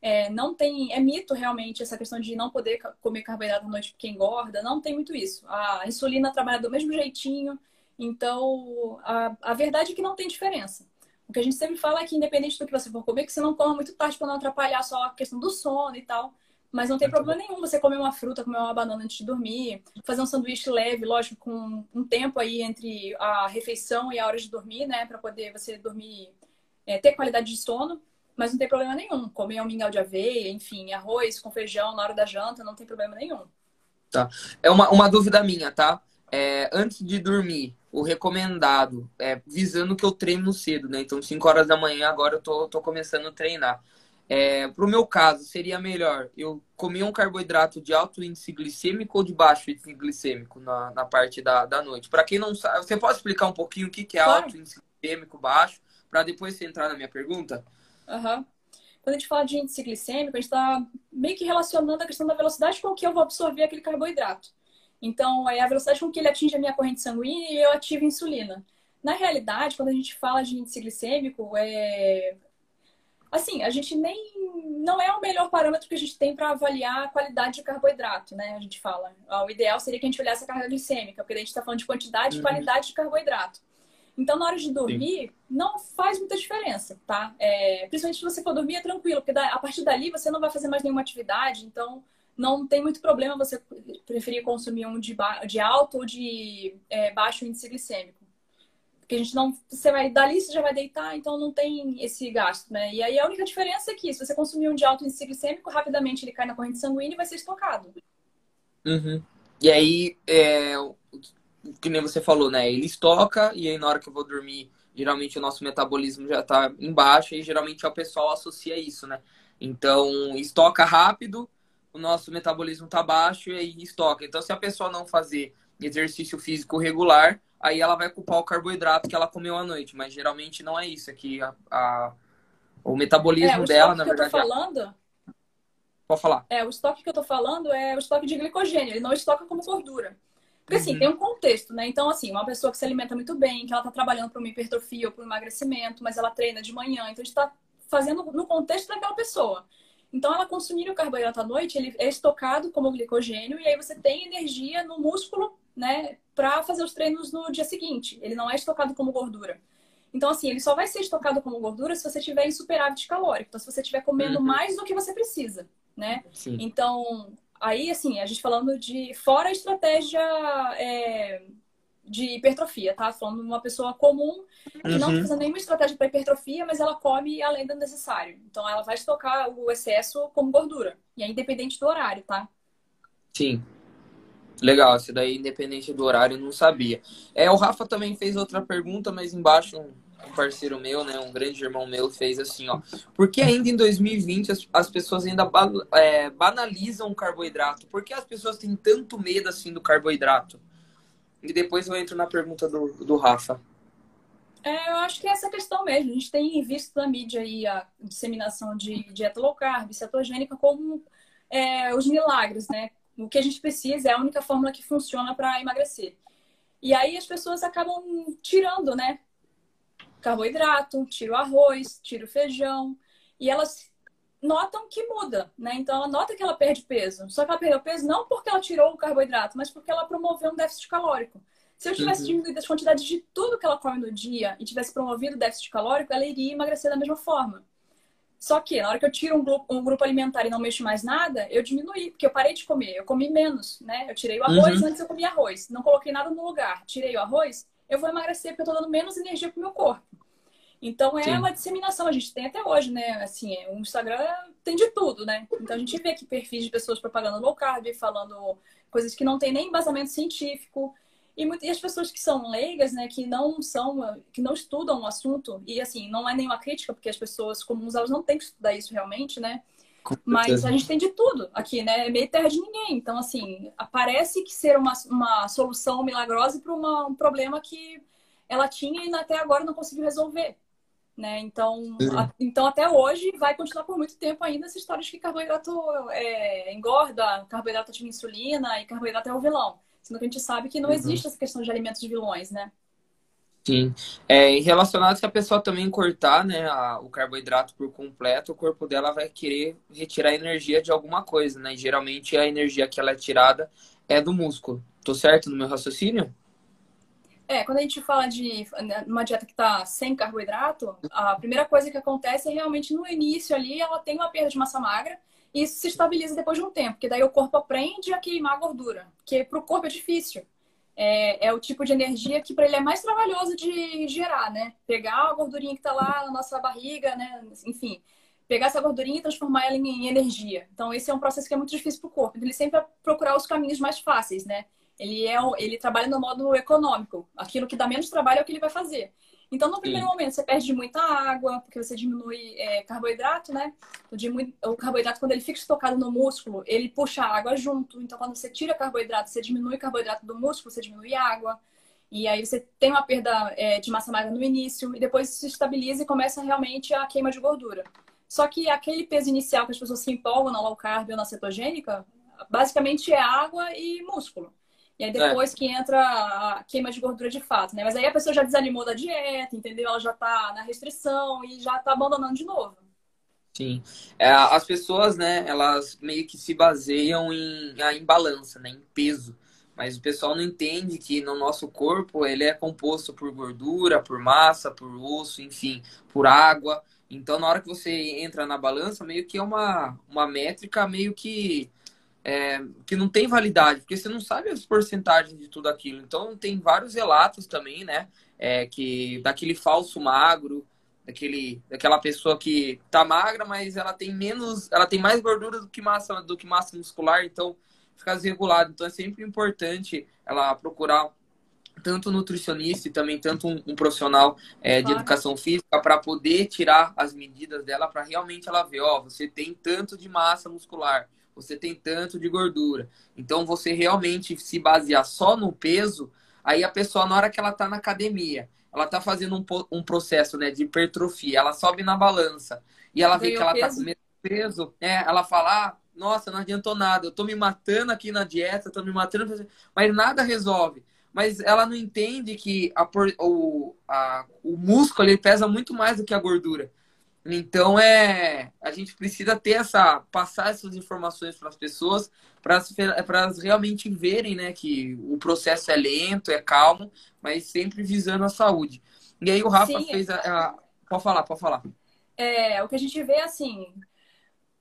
B: É, não tem, é mito realmente essa questão de não poder comer carboidrato à noite porque engorda, não tem muito isso. A insulina trabalha do mesmo jeitinho, então a, a verdade é que não tem diferença. O que a gente sempre fala é que, independente do que você for comer, que você não coma muito tarde para não atrapalhar só a questão do sono e tal. Mas não tem problema nenhum você comer uma fruta, comer uma banana antes de dormir, fazer um sanduíche leve, lógico, com um tempo aí entre a refeição e a hora de dormir, né? Para poder você dormir, é, ter qualidade de sono. Mas não tem problema nenhum. Comer um mingau de aveia, enfim, arroz com feijão na hora da janta, não tem problema nenhum.
A: Tá. É uma, uma dúvida minha, tá? É, antes de dormir, o recomendado, é, visando que eu treino cedo, né? Então, 5 horas da manhã, agora eu tô, tô começando a treinar. É, pro meu caso, seria melhor eu comer um carboidrato de alto índice glicêmico ou de baixo índice glicêmico na, na parte da, da noite? Para quem não sabe, você pode explicar um pouquinho o que, que é claro. alto índice glicêmico, baixo, para depois você entrar na minha pergunta?
B: Aham. Uhum. Quando a gente fala de índice glicêmico, a gente está meio que relacionando a questão da velocidade com que eu vou absorver aquele carboidrato. Então, é a velocidade com que ele atinge a minha corrente sanguínea e eu ativo insulina. Na realidade, quando a gente fala de índice glicêmico, é... assim, a gente nem não é o melhor parâmetro que a gente tem para avaliar a qualidade de carboidrato, né? A gente fala. O ideal seria que a gente olhasse a carga glicêmica, porque a gente está falando de quantidade e uhum. qualidade de carboidrato. Então, na hora de dormir, Sim. não faz muita diferença, tá? É, principalmente se você for dormir, é tranquilo, porque a partir dali você não vai fazer mais nenhuma atividade, então não tem muito problema você preferir consumir um de, de alto ou de é, baixo índice glicêmico. Porque a gente não. Você vai dali, você já vai deitar, então não tem esse gasto, né? E aí a única diferença é que se você consumir um de alto índice glicêmico, rapidamente ele cai na corrente sanguínea e vai ser estocado.
A: Uhum. E aí, é, que nem você falou, né? Ele estoca e aí na hora que eu vou dormir, geralmente o nosso metabolismo já tá embaixo e geralmente o pessoal associa isso, né? Então, estoca rápido, o nosso metabolismo tá baixo e aí estoca. Então, se a pessoa não fazer exercício físico regular, aí ela vai culpar o carboidrato que ela comeu à noite. Mas geralmente não é isso. Aqui a, a o metabolismo é, o dela, na verdade.
B: Que eu tô falando.
A: Pode falar.
B: É, o estoque que eu tô falando é o estoque de glicogênio. Ele não estoca como gordura. Porque assim, uhum. tem um contexto, né? Então, assim, uma pessoa que se alimenta muito bem, que ela tá trabalhando para uma hipertrofia ou para um emagrecimento, mas ela treina de manhã, então a gente tá fazendo no contexto daquela pessoa. Então, ela consumindo o carboidrato à noite, ele é estocado como glicogênio e aí você tem energia no músculo, né, para fazer os treinos no dia seguinte. Ele não é estocado como gordura. Então, assim, ele só vai ser estocado como gordura se você tiver em superávit calórico. Então, se você estiver comendo uhum. mais do que você precisa, né? Sim. Então, aí, assim, a gente falando de fora a estratégia é, de hipertrofia, tá? Falando de uma pessoa comum que uhum. não tá fazendo nenhuma estratégia para hipertrofia, mas ela come além do necessário. Então ela vai estocar o excesso como gordura. E é independente do horário, tá?
A: Sim. Legal, isso daí, independente do horário, não sabia. É, o Rafa também fez outra pergunta, mas embaixo um, um parceiro meu, né, um grande irmão meu, fez assim, ó. Por que ainda em 2020 as, as pessoas ainda é, banalizam o carboidrato? Por que as pessoas têm tanto medo assim do carboidrato? E depois eu entro na pergunta do, do Rafa.
B: É, eu acho que é essa questão mesmo. A gente tem visto na mídia aí a disseminação de dieta low carb, cetogênica, como é, os milagres, né? O que a gente precisa é a única fórmula que funciona para emagrecer. E aí as pessoas acabam tirando, né? Carboidrato, tira o arroz, tira o feijão. E elas notam que muda, né? Então ela nota que ela perde peso. Só que ela perdeu peso não porque ela tirou o carboidrato, mas porque ela promoveu um déficit calórico. Se eu tivesse uhum. diminuído as quantidades de tudo que ela come no dia e tivesse promovido o déficit calórico, ela iria emagrecer da mesma forma. Só que na hora que eu tiro um grupo, um grupo alimentar e não mexo mais nada, eu diminuí, porque eu parei de comer, eu comi menos, né? Eu tirei o arroz, uhum. antes eu comia arroz, não coloquei nada no lugar, tirei o arroz, eu vou emagrecer porque eu tô dando menos energia pro meu corpo. Então é Sim. uma disseminação, a gente tem até hoje, né? Assim, é, o Instagram tem de tudo, né? Então a gente vê aqui perfis de pessoas propagando low carb, falando coisas que não tem nem embasamento científico. E, e as pessoas que são leigas, né, que não são, que não estudam o assunto, e assim, não é nenhuma crítica, porque as pessoas comuns elas não têm que estudar isso realmente, né? Mas a gente tem de tudo aqui, né? É meio terra de ninguém. Então, assim, parece que ser uma, uma solução milagrosa para um problema que ela tinha e até agora não conseguiu resolver. Né? Então, a, então, até hoje, vai continuar por muito tempo ainda essa história de que carboidrato é, engorda, carboidrato ativa insulina e carboidrato é o vilão. Sendo que a gente sabe que não uhum. existe essa questão de alimentos de vilões, né?
A: Sim. É, relacionado se a pessoa também cortar né, a, o carboidrato por completo, o corpo dela vai querer retirar energia de alguma coisa, né? E geralmente a energia que ela é tirada é do músculo. Tô certo no meu raciocínio?
B: É, quando a gente fala de uma dieta que está sem carboidrato, a primeira coisa que acontece é realmente no início ali ela tem uma perda de massa magra isso se estabiliza depois de um tempo, porque daí o corpo aprende a queimar gordura, que para o corpo é difícil. É, é, o tipo de energia que para ele é mais trabalhoso de gerar, né? Pegar a gordurinha que está lá na nossa barriga, né? Enfim, pegar essa gordurinha e transformar ela em energia. Então, esse é um processo que é muito difícil para o corpo. Então, ele sempre vai procurar os caminhos mais fáceis, né? Ele, é, ele trabalha no modo econômico. Aquilo que dá menos trabalho é o que ele vai fazer. Então, no primeiro Sim. momento, você perde muita água, porque você diminui é, carboidrato, né? O carboidrato, quando ele fica estocado no músculo, ele puxa a água junto. Então, quando você tira carboidrato, você diminui o carboidrato do músculo, você diminui água. E aí você tem uma perda é, de massa magra no início, e depois se estabiliza e começa realmente a queima de gordura. Só que aquele peso inicial que as pessoas se empolgam na low carb ou na cetogênica, basicamente é água e músculo. E aí depois é. que entra a queima de gordura de fato, né? Mas aí a pessoa já desanimou da dieta, entendeu? Ela já tá na restrição e já tá abandonando de novo.
A: Sim. É, as pessoas, né, elas meio que se baseiam em, em balança, né? Em peso. Mas o pessoal não entende que no nosso corpo ele é composto por gordura, por massa, por osso, enfim, por água. Então, na hora que você entra na balança, meio que é uma, uma métrica meio que é, que não tem validade, porque você não sabe as porcentagens de tudo aquilo. Então, tem vários relatos também, né? É, que daquele falso magro, daquele, daquela pessoa que tá magra, mas ela tem menos, ela tem mais gordura do que massa, do que massa muscular, então fica desregulado. Então, é sempre importante ela procurar tanto nutricionista e também tanto um, um profissional é, de educação física para poder tirar as medidas dela para realmente ela ver, ó, você tem tanto de massa muscular, você tem tanto de gordura. Então, você realmente se basear só no peso, aí a pessoa, na hora que ela está na academia, ela está fazendo um, um processo né, de hipertrofia, ela sobe na balança e ela vê que ela está com menos peso, é, ela fala, ah, nossa, não adiantou nada, eu estou me matando aqui na dieta, estou me matando, mas nada resolve. Mas ela não entende que a, o, a, o músculo ele pesa muito mais do que a gordura. Então é a gente precisa ter essa passar essas informações para as pessoas para elas realmente verem, né, que o processo é lento, é calmo, mas sempre visando a saúde. E aí o Rafa Sim, fez a, a, pode falar, pode falar.
B: É, o que a gente vê assim,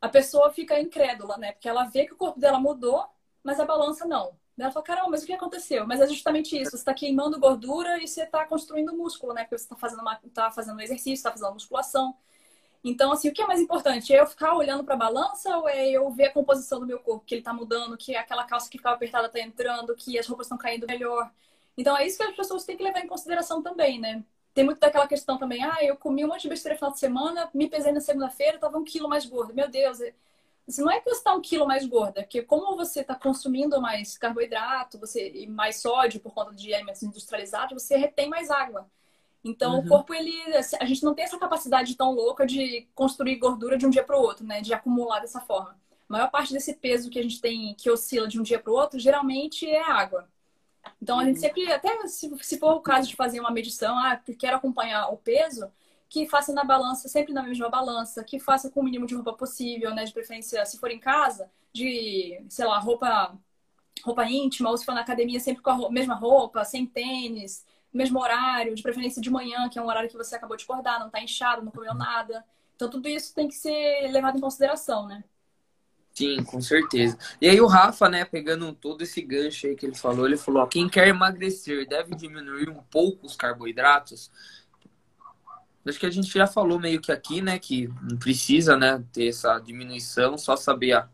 B: a pessoa fica incrédula, né? Porque ela vê que o corpo dela mudou, mas a balança não. Ela fala, caramba, mas o que aconteceu? Mas é justamente isso, você está queimando gordura e você está construindo músculo, né? Porque você está fazendo, uma, tá fazendo exercício, está fazendo musculação. Então, assim, o que é mais importante? É eu ficar olhando para a balança ou é eu ver a composição do meu corpo, que ele está mudando, que aquela calça que ficava apertada está entrando, que as roupas estão caindo melhor? Então, é isso que as pessoas têm que levar em consideração também, né? Tem muito daquela questão também, ah, eu comi um monte de besteira no final de semana, me pesei na segunda-feira, estava um quilo mais gordo. Meu Deus, assim, não é que você está um quilo mais gorda, porque como você está consumindo mais carboidrato você, e mais sódio por conta de alimentos industrializados, você retém mais água. Então, uhum. o corpo, ele, assim, a gente não tem essa capacidade tão louca de construir gordura de um dia para o outro, né? De acumular dessa forma. A maior parte desse peso que a gente tem, que oscila de um dia para o outro, geralmente é água. Então, a gente uhum. sempre, até se, se for o caso de fazer uma medição, ah, quero acompanhar o peso, que faça na balança, sempre na mesma balança, que faça com o mínimo de roupa possível, né? De preferência, se for em casa, de, sei lá, roupa, roupa íntima, ou se for na academia, sempre com a mesma roupa, sem tênis, mesmo horário, de preferência de manhã, que é um horário que você acabou de acordar, não está inchado, não comeu nada. Então, tudo isso tem que ser levado em consideração, né?
A: Sim, com certeza. E aí o Rafa, né, pegando todo esse gancho aí que ele falou, ele falou, ó, quem quer emagrecer deve diminuir um pouco os carboidratos. Acho que a gente já falou meio que aqui, né, que não precisa, né, ter essa diminuição, só saber a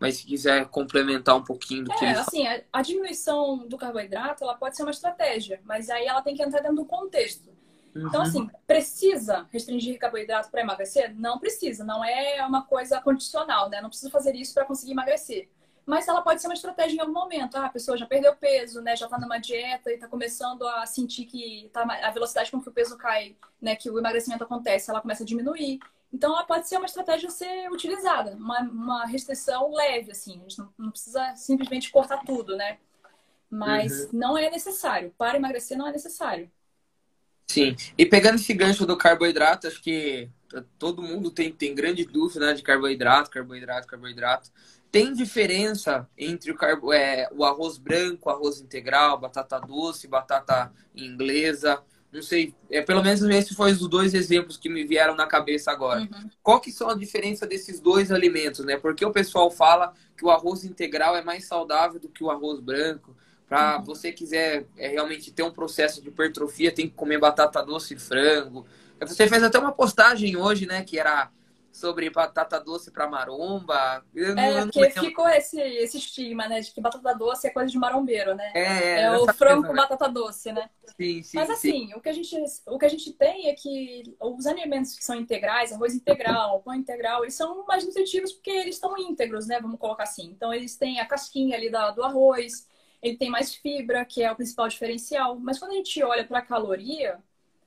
A: mas se quiser complementar um pouquinho do que
B: é,
A: ele
B: assim, a, a, diminuição do carboidrato, ela pode ser uma estratégia, mas aí ela tem que entrar dentro do contexto. Então, uhum. Então, assim, precisa restringir carboidrato para emagrecer? Não precisa, não é uma coisa condicional, né? Não precisa fazer isso para conseguir emagrecer. Mas ela pode ser uma estratégia em algum momento. Ah, a pessoa já perdeu peso, né? Já está numa dieta e está começando a sentir que tá, a velocidade com que o peso cai, né? Que o emagrecimento acontece, ela começa a diminuir. Então, ela pode ser uma estratégia a ser utilizada, uma, uma restrição leve, assim. A gente não, não precisa simplesmente cortar tudo, né? Mas uhum. não é necessário. Para emagrecer, não é necessário.
A: Sim. E pegando esse gancho do carboidrato, acho que todo mundo tem, tem grande dúvida né, de carboidrato, carboidrato, carboidrato. Tem diferença entre o, carbo, é, o arroz branco, arroz integral, batata doce, batata inglesa? Não sei, é, pelo menos esses foram os dois exemplos que me vieram na cabeça agora. Uhum. Qual que são a diferença desses dois alimentos, né? Porque o pessoal fala que o arroz integral é mais saudável do que o arroz branco. Para uhum. você quiser é, realmente ter um processo de hipertrofia, tem que comer batata doce e frango. Você fez até uma postagem hoje, né? Que era sobre batata doce para maromba.
B: Eu é, não, porque não ficou esse, esse estigma, né? De que batata doce é coisa de marombeiro, né?
A: É, é,
B: é o frango com batata doce, né?
A: Sim, sim.
B: Mas assim,
A: sim.
B: O, que a gente, o que a gente tem é que os alimentos que são integrais, arroz integral, pão integral, eles são mais nutritivos porque eles estão íntegros, né? Vamos colocar assim. Então, eles têm a casquinha ali da, do arroz, ele tem mais fibra, que é o principal diferencial. Mas quando a gente olha para a caloria,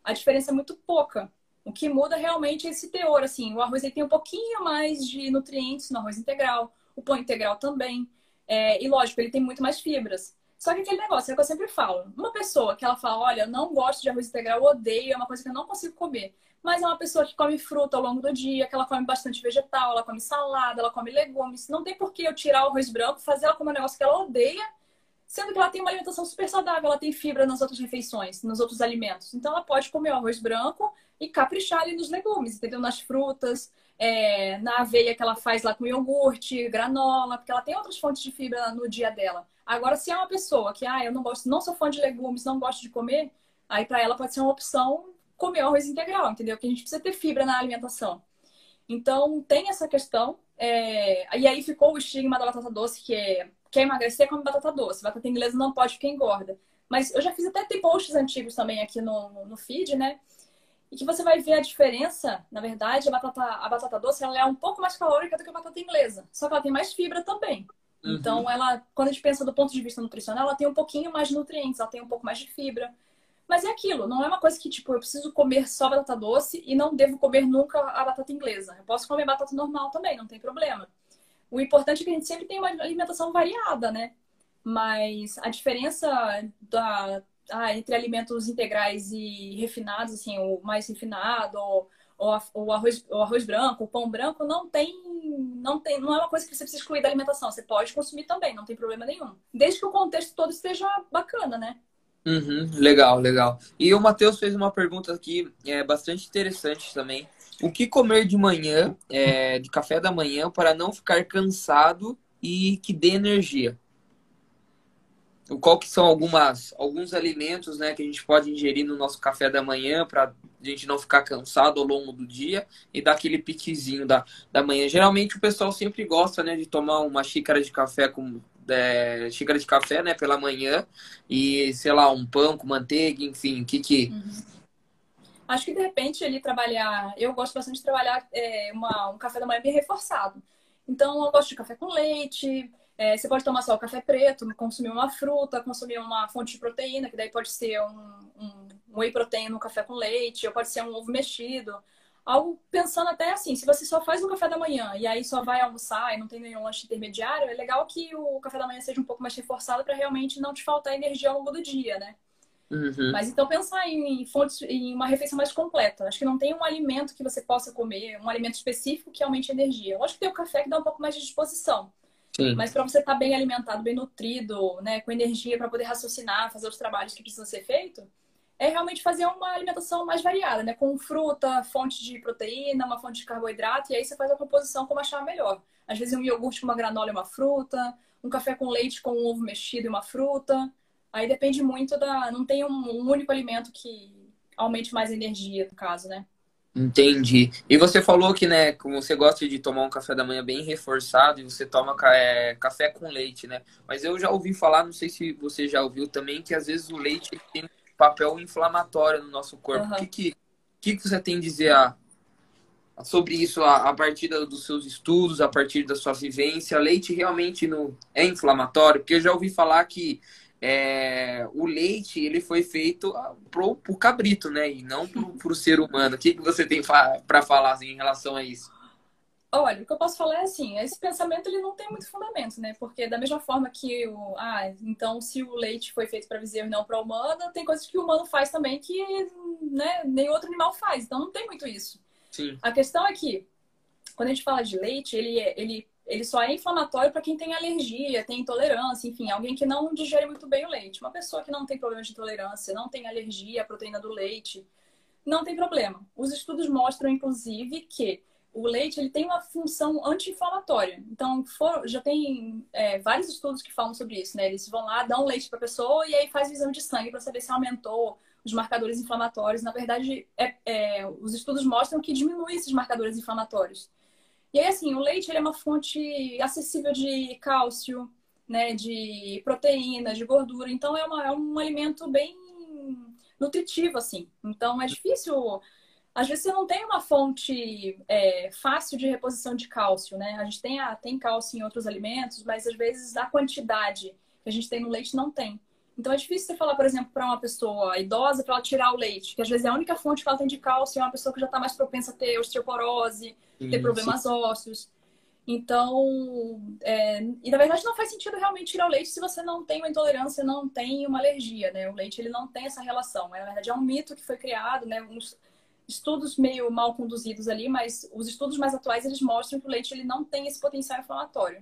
B: a diferença é muito pouca. O que muda realmente é esse teor, assim, o arroz ele tem um pouquinho mais de nutrientes no arroz integral, o pão integral também, é, e lógico, ele tem muito mais fibras. Só que aquele negócio, é o que eu sempre falo, uma pessoa que ela fala, olha, eu não gosto de arroz integral, eu odeio, é uma coisa que eu não consigo comer. Mas é uma pessoa que come fruta ao longo do dia, que ela come bastante vegetal, ela come salada, ela come legumes. Não tem por que eu tirar o arroz branco, fazer ela comer um negócio que ela odeia sendo que ela tem uma alimentação super saudável, ela tem fibra nas outras refeições, nos outros alimentos. Então ela pode comer o arroz branco e caprichar ali nos legumes, entendeu? Nas frutas, é, na aveia que ela faz lá com iogurte, granola, porque ela tem outras fontes de fibra no dia dela. Agora, se é uma pessoa que, ah, eu não gosto, não sou fã de legumes, não gosto de comer, aí para ela pode ser uma opção comer arroz integral, entendeu? Porque a gente precisa ter fibra na alimentação. Então, tem essa questão. É... E aí ficou o estigma da batata doce, que é quer emagrecer, come batata doce. Batata inglesa não pode porque engorda. Mas eu já fiz até tem posts antigos também aqui no, no feed, né? E que você vai ver a diferença, na verdade, a batata, a batata doce ela é um pouco mais calórica do que a batata inglesa. Só que ela tem mais fibra também. Uhum. Então, ela, quando a gente pensa do ponto de vista nutricional, ela tem um pouquinho mais de nutrientes, ela tem um pouco mais de fibra. Mas é aquilo, não é uma coisa que, tipo, eu preciso comer só batata doce e não devo comer nunca a batata inglesa. Eu posso comer batata normal também, não tem problema. O importante é que a gente sempre tem uma alimentação variada, né? Mas a diferença da, ah, entre alimentos integrais e refinados, assim, o mais refinado, ou, ou, o, arroz, o arroz branco, o pão branco, não tem, não tem, não é uma coisa que você precisa excluir da alimentação. Você pode consumir também, não tem problema nenhum. Desde que o contexto todo esteja bacana, né?
A: Uhum, legal, legal. E o Matheus fez uma pergunta aqui é, bastante interessante também. O que comer de manhã, é, de café da manhã, para não ficar cansado e que dê energia? Qual que são algumas, alguns alimentos né, que a gente pode ingerir no nosso café da manhã para a gente não ficar cansado ao longo do dia e dar aquele piquezinho da, da manhã. Geralmente o pessoal sempre gosta né, de tomar uma xícara de café com é, xícara de café né, pela manhã e, sei lá, um pão com manteiga, enfim, o que que... Uhum
B: Acho que de repente ele trabalhar. Eu gosto bastante de trabalhar é, uma, um café da manhã bem reforçado. Então eu gosto de café com leite. É, você pode tomar só o café preto, consumir uma fruta, consumir uma fonte de proteína, que daí pode ser um, um, um whey protein no café com leite, ou pode ser um ovo mexido. Algo pensando até assim, se você só faz o café da manhã e aí só vai almoçar e não tem nenhum lanche intermediário, é legal que o café da manhã seja um pouco mais reforçado para realmente não te faltar energia ao longo do dia, né?
A: Uhum.
B: Mas então pensar em fontes, em uma refeição mais completa. Acho que não tem um alimento que você possa comer, um alimento específico que aumente a energia. Lógico que tem o café que dá um pouco mais de disposição. Sim. Mas para você estar tá bem alimentado, bem nutrido, né, com energia para poder raciocinar, fazer os trabalhos que precisam ser feitos, é realmente fazer uma alimentação mais variada, né, com fruta, fonte de proteína, uma fonte de carboidrato, e aí você faz a composição como achar melhor. Às vezes um iogurte com uma granola e uma fruta, um café com leite com um ovo mexido e uma fruta. Aí depende muito da. Não tem um, único alimento que aumente mais energia, no caso, né?
A: Entendi. E você falou que, né, como você gosta de tomar um café da manhã bem reforçado e você toma é, café com leite, né? Mas eu já ouvi falar, não sei se você já ouviu também, que às vezes o leite tem papel inflamatório no nosso corpo. Uhum. O que, que, que, que você tem a dizer a, sobre isso a, a, partir dos seus estudos, a partir da sua vivência? Leite realmente não é inflamatório? Porque eu já ouvi falar que é, o leite ele foi feito ah, pro, pro cabrito, né? E não pro, pro ser humano. O que, que você tem para falar assim, em relação a isso?
B: Olha, o que eu posso falar é assim, esse pensamento ele não tem muito fundamento, né? Porque da mesma forma que o, ah, então se o leite foi feito para bezerro e não para humano, tem coisas que o humano faz também que né, nem outro animal faz. Então não tem muito isso.
A: Sim.
B: A questão é que, quando a gente fala de leite, ele, é, ele, ele só é inflamatório para quem tem alergia, tem intolerância, enfim, alguém que não digere muito bem o leite. Uma pessoa que não tem problema de intolerância, não tem alergia à proteína do leite, não tem problema. Os estudos mostram, inclusive, que o leite ele tem uma função anti-inflamatória. Então, for, já tem é, vários estudos que falam sobre isso, né? Eles vão lá, dão leite para a pessoa e aí faz o exame de sangue para saber se aumentou os marcadores inflamatórios. Na verdade, é, é, os estudos mostram que diminui esses marcadores inflamatórios. E aí, assim, o leite ele é uma fonte acessível de cálcio, né? De proteína, de gordura. Então, é, uma, é um alimento bem nutritivo, assim. Então, é difícil às vezes você não tem uma fonte é, fácil de reposição de cálcio, né? A gente tem, a, tem cálcio em outros alimentos, mas às vezes a quantidade que a gente tem no leite não tem. Então é difícil você falar, por exemplo, para uma pessoa idosa para ela tirar o leite, que às vezes é a única fonte que ela tem de cálcio é uma pessoa que já está mais propensa a ter osteoporose, ter problemas ósseos. Então, é... e na verdade não faz sentido realmente tirar o leite se você não tem uma intolerância, não tem uma alergia, né? O leite ele não tem essa relação. Na verdade é um mito que foi criado, né? Uns estudos meio mal conduzidos ali, mas os estudos mais atuais eles mostram que o leite ele não tem esse potencial inflamatório.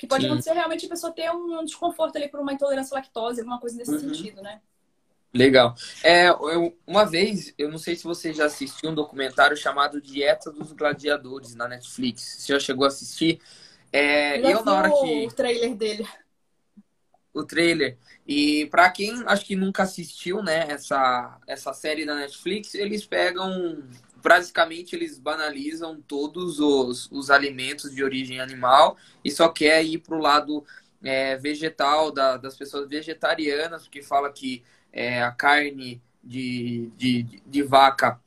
B: Que pode Sim. acontecer realmente a pessoa ter um desconforto ali por uma intolerância à lactose, alguma coisa nesse uhum. sentido, né?
A: Legal. É, eu, uma vez, eu não sei se você já assistiu um documentário chamado Dieta dos Gladiadores na Netflix. Você já chegou a assistir? É,
B: eu, eu na hora que o trailer dele.
A: O trailer. E para quem acho que nunca assistiu, né, essa, essa série da Netflix, eles pegam basicamente eles banalizam todos os, os alimentos de origem animal e só quer ir para o lado é, vegetal da, das pessoas vegetarianas, porque fala que é, a carne de, de, de vaca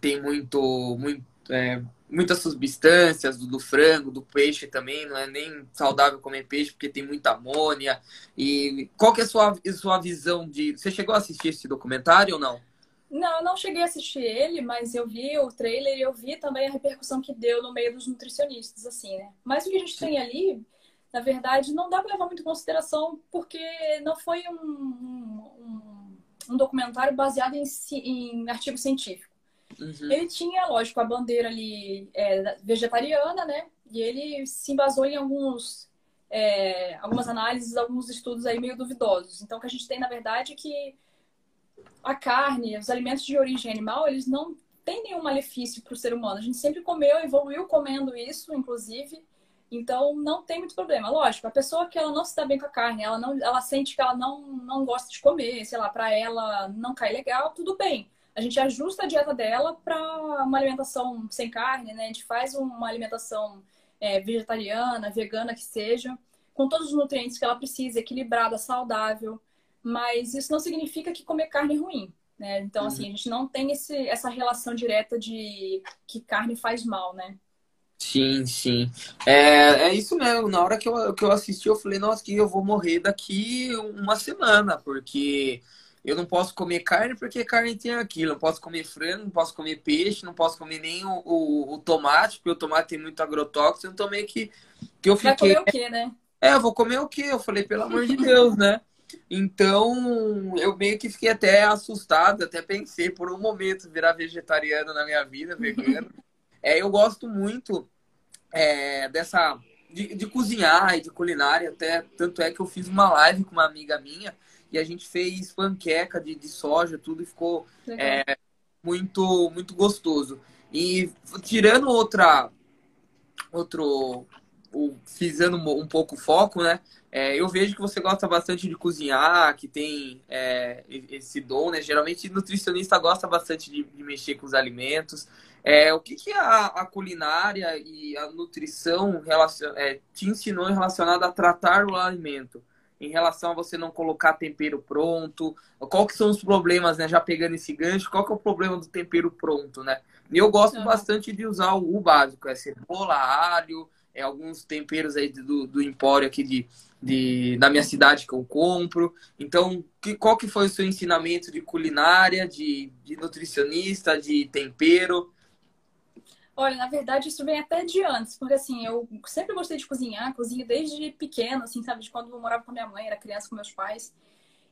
A: tem muito, muito é, muitas substâncias do, do, frango, do peixe também, não é nem saudável comer peixe porque tem muita amônia. E qual que é a sua, sua visão de... Você chegou a assistir esse documentário ou não?
B: Não, eu não cheguei a assistir ele, mas eu vi o trailer e eu vi também a repercussão que deu no meio dos nutricionistas, assim, né? Mas o que a gente Sim. tem ali, na verdade, não dá para levar muito em consideração porque não foi um, um, um documentário baseado em, em artigo científico. Uhum. Ele tinha, lógico, a bandeira ali é, vegetariana, né? E ele se embasou em alguns, é, algumas análises, alguns estudos aí meio duvidosos. Então, o que a gente tem, na verdade, é que a carne, os alimentos de origem animal, eles não têm nenhum malefício para o ser humano. A gente sempre comeu, evoluiu comendo isso, inclusive. Então, não tem muito problema. Lógico, a pessoa que ela não se dá bem com a carne, ela, não, ela sente que ela não, não gosta de comer, sei lá, para ela não cai legal, tudo bem a gente ajusta a dieta dela para uma alimentação sem carne, né? A gente faz uma alimentação é, vegetariana, vegana que seja, com todos os nutrientes que ela precisa, equilibrada, saudável. Mas isso não significa que comer carne é ruim. Né? Então, assim, a gente não tem esse, essa relação direta de que carne faz mal, né?
A: Sim, sim. É, é isso mesmo. Na hora que eu, que eu assisti, eu falei, nossa, que eu vou morrer daqui uma semana, porque eu não posso comer carne porque carne tem aquilo. Não posso comer frango, não posso comer peixe, não posso comer nem o, o, o tomate, porque o tomate tem muito agrotóxico. Então meio que, que eu fiquei.
B: Vai comer o quê, né?
A: É, eu vou comer o quê? Eu falei, pelo amor de Deus, né? Então, eu meio que fiquei até assustado, até pensei por um momento virar vegetariano na minha vida, vegano. É, eu gosto muito é, dessa de, de, cozinhar e de culinária, até tanto é que eu fiz uma live com uma amiga minha e a gente fez panqueca de, de soja, tudo e ficou é, muito, muito gostoso. E tirando outra, outro, o, fizendo um pouco foco, né? É, eu vejo que você gosta bastante de cozinhar, que tem é, esse dom, né? Geralmente nutricionista gosta bastante de, de mexer com os alimentos. É, o que, que a, a, culinária e a nutrição relacion, é, te ensinou relacionado a tratar o alimento? em relação a você não colocar tempero pronto? Qual que são os problemas, né? Já pegando esse gancho, qual que é o problema do tempero pronto, né? Eu gosto bastante de usar o, o, básico, é cebola, alho, é alguns temperos aí do, do empório aqui de, de, da minha cidade que eu compro. Então, que, qual que foi o seu ensinamento de culinária, de, de nutricionista, de tempero?
B: Olha, na verdade, isso vem até de antes, porque assim, eu sempre gostei de cozinhar, cozinho desde pequeno, assim, sabe, de quando eu morava com minha mãe, era criança com meus pais.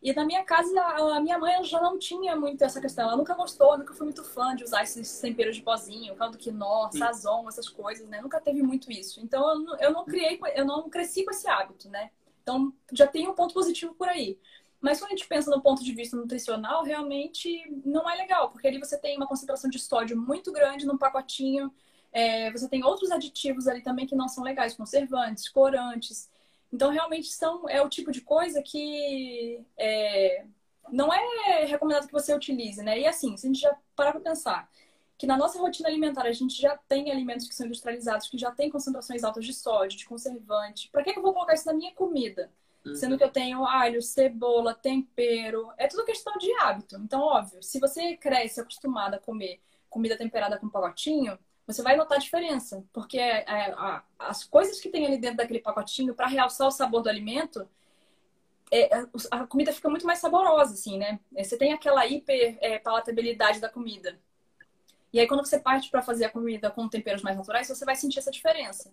B: E na minha casa, a minha mãe já não tinha muito essa questão. Ela nunca gostou, nunca foi muito fã de usar esses temperos de pozinho, caldo quinó, sazon, essas coisas, né? Nunca teve muito isso. Então, eu não, eu não criei, eu não cresci com esse hábito, né? Então, já tem um ponto positivo por aí. Mas quando a gente pensa no ponto de vista nutricional, realmente não é legal, porque ali você tem uma concentração de sódio muito grande num pacotinho. É, você tem outros aditivos ali também que não são legais, conservantes, corantes. Então, realmente são, é o tipo de coisa que é, não é recomendado que você utilize, né? E assim, se a gente já parar para pensar que na nossa rotina alimentar a gente já tem alimentos que são industrializados, que já tem concentrações altas de sódio, de conservante, para que, que eu vou colocar isso na minha comida? Uhum. Sendo que eu tenho alho, cebola, tempero, é tudo questão de hábito. Então, óbvio, se você cresce acostumado a comer comida temperada com pacotinho, você vai notar a diferença, porque é, a, as coisas que tem ali dentro daquele pacotinho para realçar o sabor do alimento, é, é a comida fica muito mais saborosa, assim, né? É, você tem aquela hiper é, palatabilidade da comida. E aí, quando você parte para fazer a comida com temperos mais naturais, você vai sentir essa diferença.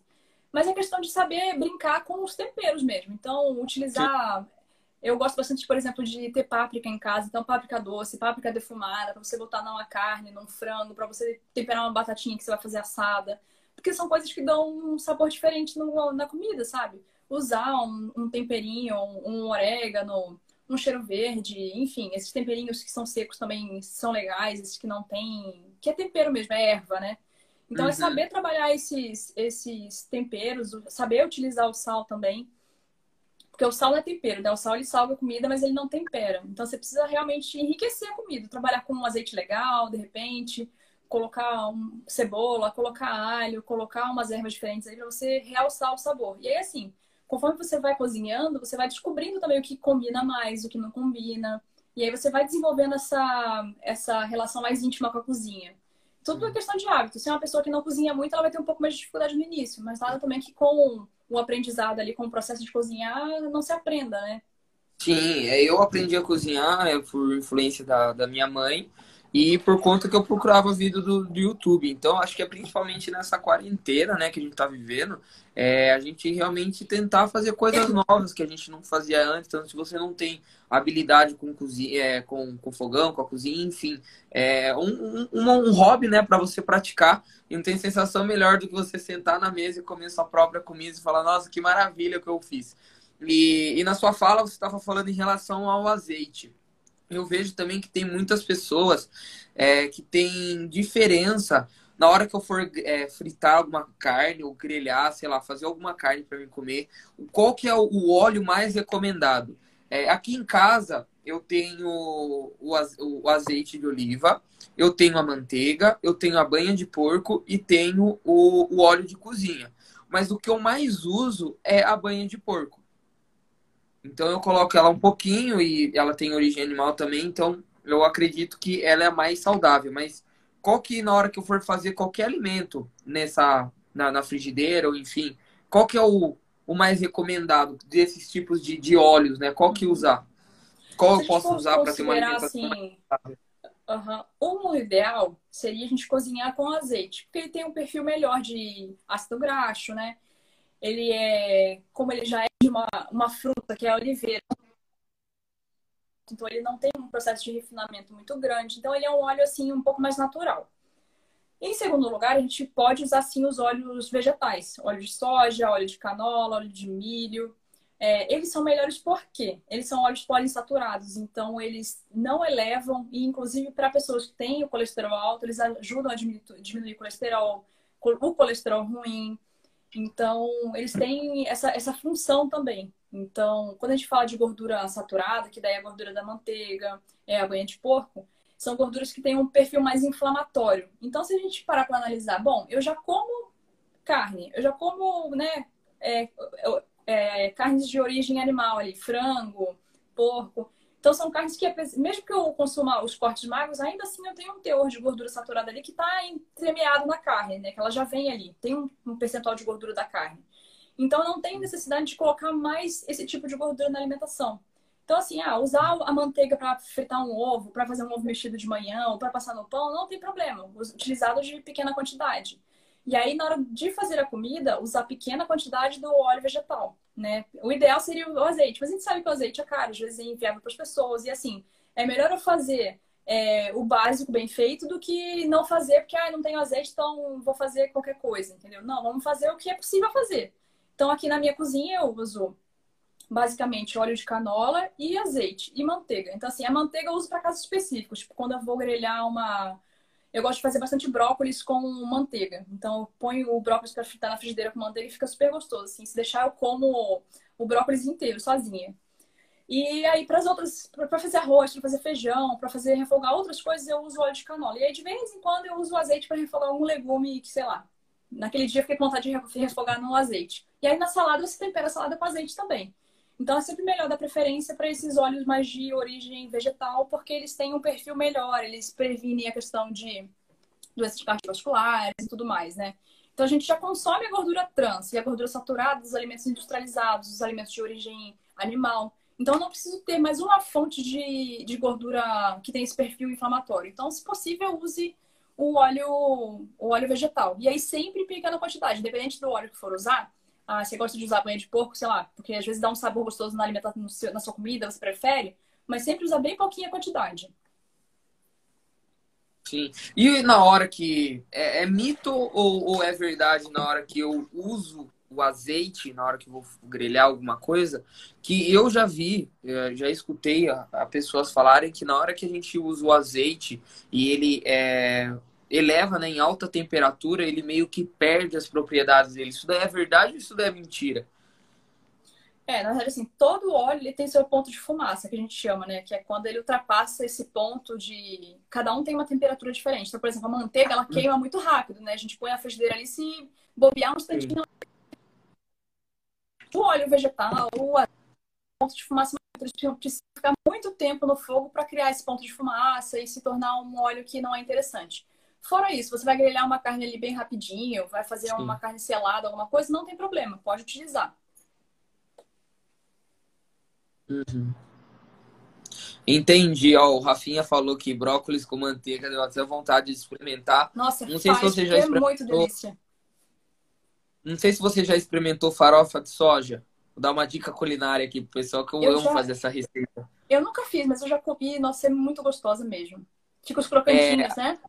B: Mas é questão de saber brincar com os temperos mesmo. Então, utilizar eu gosto bastante, por exemplo, de ter páprica em casa. Então, páprica doce, páprica defumada, para você botar numa carne, num frango, para você temperar uma batatinha que você vai fazer assada. Porque são coisas que dão um sabor diferente no, na comida, sabe? Usar um, um temperinho, um, um orégano, um cheiro verde, enfim, esses temperinhos que são secos também são legais, esses que não tem. que é tempero mesmo, é erva, né? Então, é uhum. é saber trabalhar esses, esses temperos, saber utilizar o sal também. Porque o sal é tempero, né? O sal ele salga a comida, mas ele não tempera. Então você precisa realmente enriquecer a comida, trabalhar com um azeite legal, de repente, colocar um cebola, colocar alho, colocar umas ervas diferentes aí para você realçar o sabor. E aí assim, conforme você vai cozinhando, você vai descobrindo também o que combina mais, o que não combina. E aí você vai desenvolvendo essa, essa relação mais íntima com a cozinha. Tudo é questão de hábito. Se é uma pessoa que não cozinha muito, ela vai ter um pouco mais de dificuldade no início, mas nada também que com o aprendizado ali com o processo de cozinhar não se aprenda, né?
A: Sim, é, eu aprendi a cozinhar é, por influência da, da minha mãe e por conta que eu procurava vídeo do, do YouTube. Então, acho que é principalmente nessa quarentena né, que a gente está vivendo, é, a gente realmente tentar fazer coisas novas que a gente não fazia antes. Então, se você não tem habilidade com, cozinha, é, com, com fogão, com a cozinha, enfim, é um, um, um hobby né, para você praticar. E não tem sensação melhor do que você sentar na mesa e comer sua própria comida e falar, nossa, que maravilha que eu fiz. E, e na sua fala, você estava falando em relação ao azeite eu vejo também que tem muitas pessoas é, que tem diferença na hora que eu for é, fritar alguma carne ou grelhar, sei lá, fazer alguma carne para mim comer, qual que é o óleo mais recomendado? É, aqui em casa eu tenho o, azeite de oliva, eu tenho a manteiga, eu tenho a banha de porco e tenho o, o óleo de cozinha. Mas o que eu mais uso é a banha de porco. Então eu coloco ela um pouquinho e ela tem origem animal também, então eu acredito que ela é mais saudável. Mas qual que na hora que eu for fazer qualquer alimento nessa na, na frigideira ou enfim, qual que é o, o mais recomendado desses tipos de, de óleos, né? Qual que usar? Qual eu posso usar para ter uma alimentação assim,
B: uhum. O ideal seria a gente cozinhar com azeite, porque ele tem um perfil melhor de ácido graxo, né? Ele é, como ele já é de uma, uma fruta, que é a oliveira, então ele não tem um processo de refinamento muito grande. Então ele é um óleo assim um pouco mais natural. Em segundo lugar, a gente pode usar sim os óleos vegetais, óleo de soja, óleo de canola, óleo de milho. É, eles são melhores porque eles são óleos poliinsaturados, então eles não elevam, e inclusive para pessoas que têm o colesterol alto, eles ajudam a diminuir, diminuir o colesterol, o colesterol ruim, então, eles têm essa, essa função também. Então, quando a gente fala de gordura saturada, que daí é a gordura da manteiga, é a banha de porco, são gorduras que têm um perfil mais inflamatório. Então, se a gente parar para analisar, bom, eu já como carne, eu já como, né, é, é, carnes de origem animal ali, frango, porco. Então são carnes que, mesmo que eu consuma os cortes magros, ainda assim eu tenho um teor de gordura saturada ali que está entremeado na carne, né? Que ela já vem ali, tem um, percentual de gordura da carne. Então não tem necessidade de colocar mais esse tipo de gordura na alimentação. Então, assim, ah, usar a manteiga para fritar um ovo, para fazer um ovo mexido de manhã ou para passar no pão, não tem problema. Utilizado de pequena quantidade. E aí, na hora de fazer a comida, usar pequena quantidade do óleo vegetal, né? O ideal seria o azeite, mas a gente sabe que o azeite é caro, às vezes é inviável para as pessoas. E assim, é melhor eu fazer é, o básico bem feito do que não fazer porque ah, não tenho azeite, então vou fazer qualquer coisa, entendeu? Não, vamos fazer o que é possível fazer. Então, aqui na minha cozinha eu uso basicamente óleo de canola e azeite e manteiga. Então, assim, a manteiga eu uso para casos específicos, tipo quando eu vou grelhar uma. Eu gosto de fazer bastante brócolis com manteiga. Então, eu ponho o brócolis para fritar na frigideira com manteiga e fica super gostoso. Assim, se deixar, eu como o brócolis inteiro, sozinha. E aí, para as outras, para fazer arroz, para fazer feijão, para fazer refogar outras coisas, eu uso óleo de canola. E aí, de vez em quando, eu uso o azeite para refogar algum legume que, sei lá, naquele dia eu fiquei com vontade de refogar no azeite. E aí, na salada, você tempera a salada com azeite também. Então, é sempre melhor dar preferência para esses óleos mais de origem vegetal, porque eles têm um perfil melhor, eles previnem a questão de doenças cardiovasculares e tudo mais, né? Então, a gente já consome a gordura trans e a gordura saturada dos alimentos industrializados, dos alimentos de origem animal. Então, eu não preciso ter mais uma fonte de, de gordura que tem esse perfil inflamatório. Então, se possível, use o óleo, o óleo vegetal. E aí, sempre pequena quantidade, independente do óleo que for usar. Ah, você gosta de usar banha de porco, sei lá, porque às vezes dá um sabor gostoso na alimentação, na sua comida, você prefere, mas sempre usar bem pouquinha quantidade.
A: Sim. E na hora que. É, é mito ou, ou, é verdade na hora que eu uso o azeite na hora que vou grelhar alguma coisa, que eu já vi, eh, já escutei a, a, pessoas falarem que na hora que a gente usa o azeite e ele é, eleva né, em alta temperatura, ele meio que perde as propriedades dele. Isso daí é verdade ou isso daí é mentira?
B: É, na verdade, assim, todo óleo ele tem seu ponto de fumaça, que a gente chama, né? Que é quando ele ultrapassa esse ponto de. Cada um tem uma temperatura diferente. Então, por exemplo, a manteiga, ela queima muito rápido, né? A gente põe a frigideira ali, se bobear um instantinho, o óleo vegetal, o ponto de fumaça precisa ficar muito tempo no fogo para criar esse ponto de fumaça e se tornar um óleo que não é interessante. Fora isso, você vai grelhar uma carne ali bem rapidinho, vai fazer Sim. uma carne selada, alguma coisa, não tem problema, pode utilizar.
A: Uhum. Entendi, ó, o Rafinha falou que brócolis com manteiga deu até vontade de experimentar.
B: Nossa, não sei faz, se você já experimentou. é muito delícia.
A: Não sei se você já experimentou farofa de soja. Vou dar uma dica culinária aqui pro pessoal que eu, eu amo já... fazer essa receita.
B: Eu nunca fiz, mas eu já comi. Nossa, é muito gostosa mesmo. Fica os crocantinhos, é... né?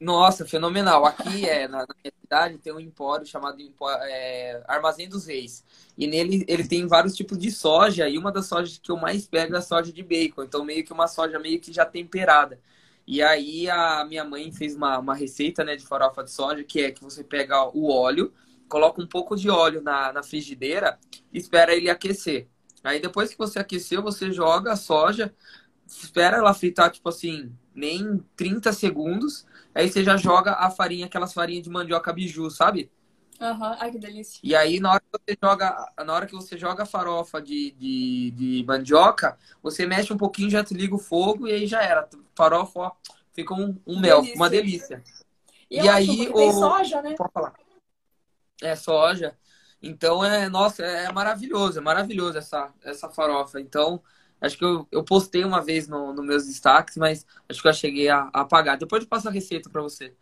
A: Nossa, fenomenal. Aqui é, na, minha cidade tem um empório chamado é, Armazém dos Reis. E nele ele tem vários tipos de soja. E uma das sojas que eu mais pego é a soja de bacon. Então, meio que uma soja meio que já temperada. E aí a minha mãe fez uma, uma receita né, de farofa de soja, que é que você pega o óleo, coloca um pouco de óleo na, na frigideira espera ele aquecer. Aí depois que você aqueceu, você joga a soja, espera ela fritar, tipo assim, nem 30 segundos. Aí você já joga a farinha, aquelas farinhas de mandioca biju, sabe?
B: Aham, uhum. ai que delícia.
A: E aí, na hora que você joga, na hora que você joga a farofa de, de, de mandioca, você mexe um pouquinho, já liga o fogo e aí já era. Farofa, ó, fica um, um mel, uma delícia.
B: E, e aí, o... tem soja, né?
A: Pode falar é soja. Então, é, nossa, é maravilhoso, é maravilhoso essa, essa farofa. Então, acho que eu, eu postei uma vez nos no meus destaques, mas acho que eu cheguei a, a apagar. Depois eu passo a receita para você.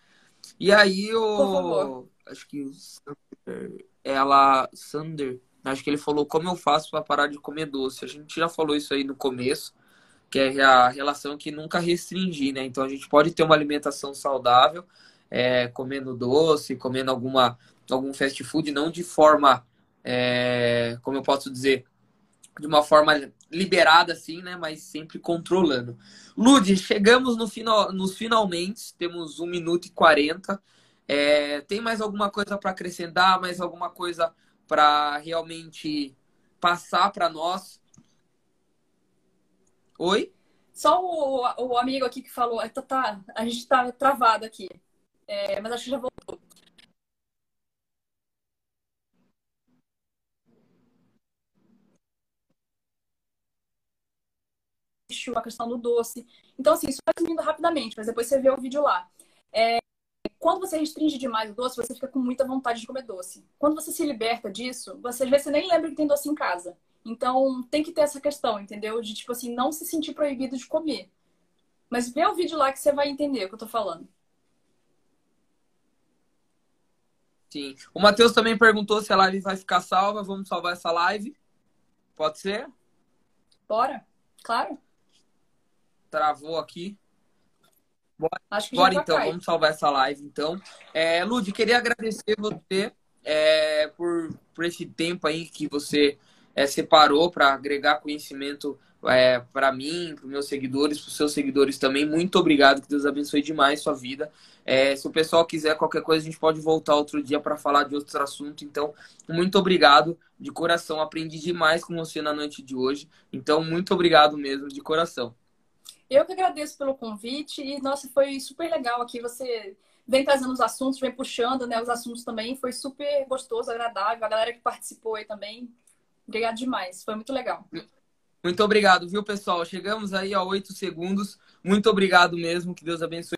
A: E aí, o. Acho que o Sander, ela. Sander, acho que ele falou como eu faço para parar de comer doce. A gente já falou isso aí no começo, que é a relação que nunca restringir, né? Então, a gente pode ter uma alimentação saudável, é, comendo doce, comendo alguma algum fast food, não de forma, é, como eu posso dizer, de uma forma liberada assim, né? Mas sempre controlando. Lud, chegamos no final, nos finalmente, temos 1 minuto e 40. É, tem mais alguma coisa para acrescentar? Mais alguma coisa para realmente passar para nós? Oi?
B: Só o, o amigo aqui que falou, tá, tá, a gente está travado aqui, é, mas acho que já voltou. a questão do doce. Então, assim, isso vai sumindo rapidamente, mas depois você vê o vídeo lá. É, quando você restringe demais o doce, você fica com muita vontade de comer doce. Quando você se liberta disso, você às vezes você nem lembra que tem doce em casa. Então, tem que ter essa questão, entendeu? De, tipo assim, não se sentir proibido de comer. Mas vê o vídeo lá que você vai entender o que eu tô falando.
A: Sim. O Matheus também perguntou se a live vai ficar salva. Vamos salvar essa live? Pode ser?
B: Bora, claro.
A: Travou aqui.
B: Bora,
A: Bora então, vamos salvar essa live então. É, Lud, queria agradecer você é, por, por esse tempo aí que você é, separou para agregar conhecimento é, para mim, para meus seguidores, para os seus seguidores também. Muito obrigado, que Deus abençoe demais sua vida. É, se o pessoal quiser qualquer coisa, a gente pode voltar outro dia para falar de outros assuntos. Então, muito obrigado de coração. Aprendi demais com você na noite de hoje. Então, muito obrigado mesmo, de coração.
B: Eu que agradeço pelo convite e, nossa, foi super legal aqui. Você vem trazendo os assuntos, vem puxando né, os assuntos também. Foi super gostoso, agradável. A galera que participou aí também. Obrigado demais. Foi muito legal.
A: Muito obrigado, viu, pessoal? Chegamos aí a oito segundos. Muito obrigado mesmo. Que Deus abençoe.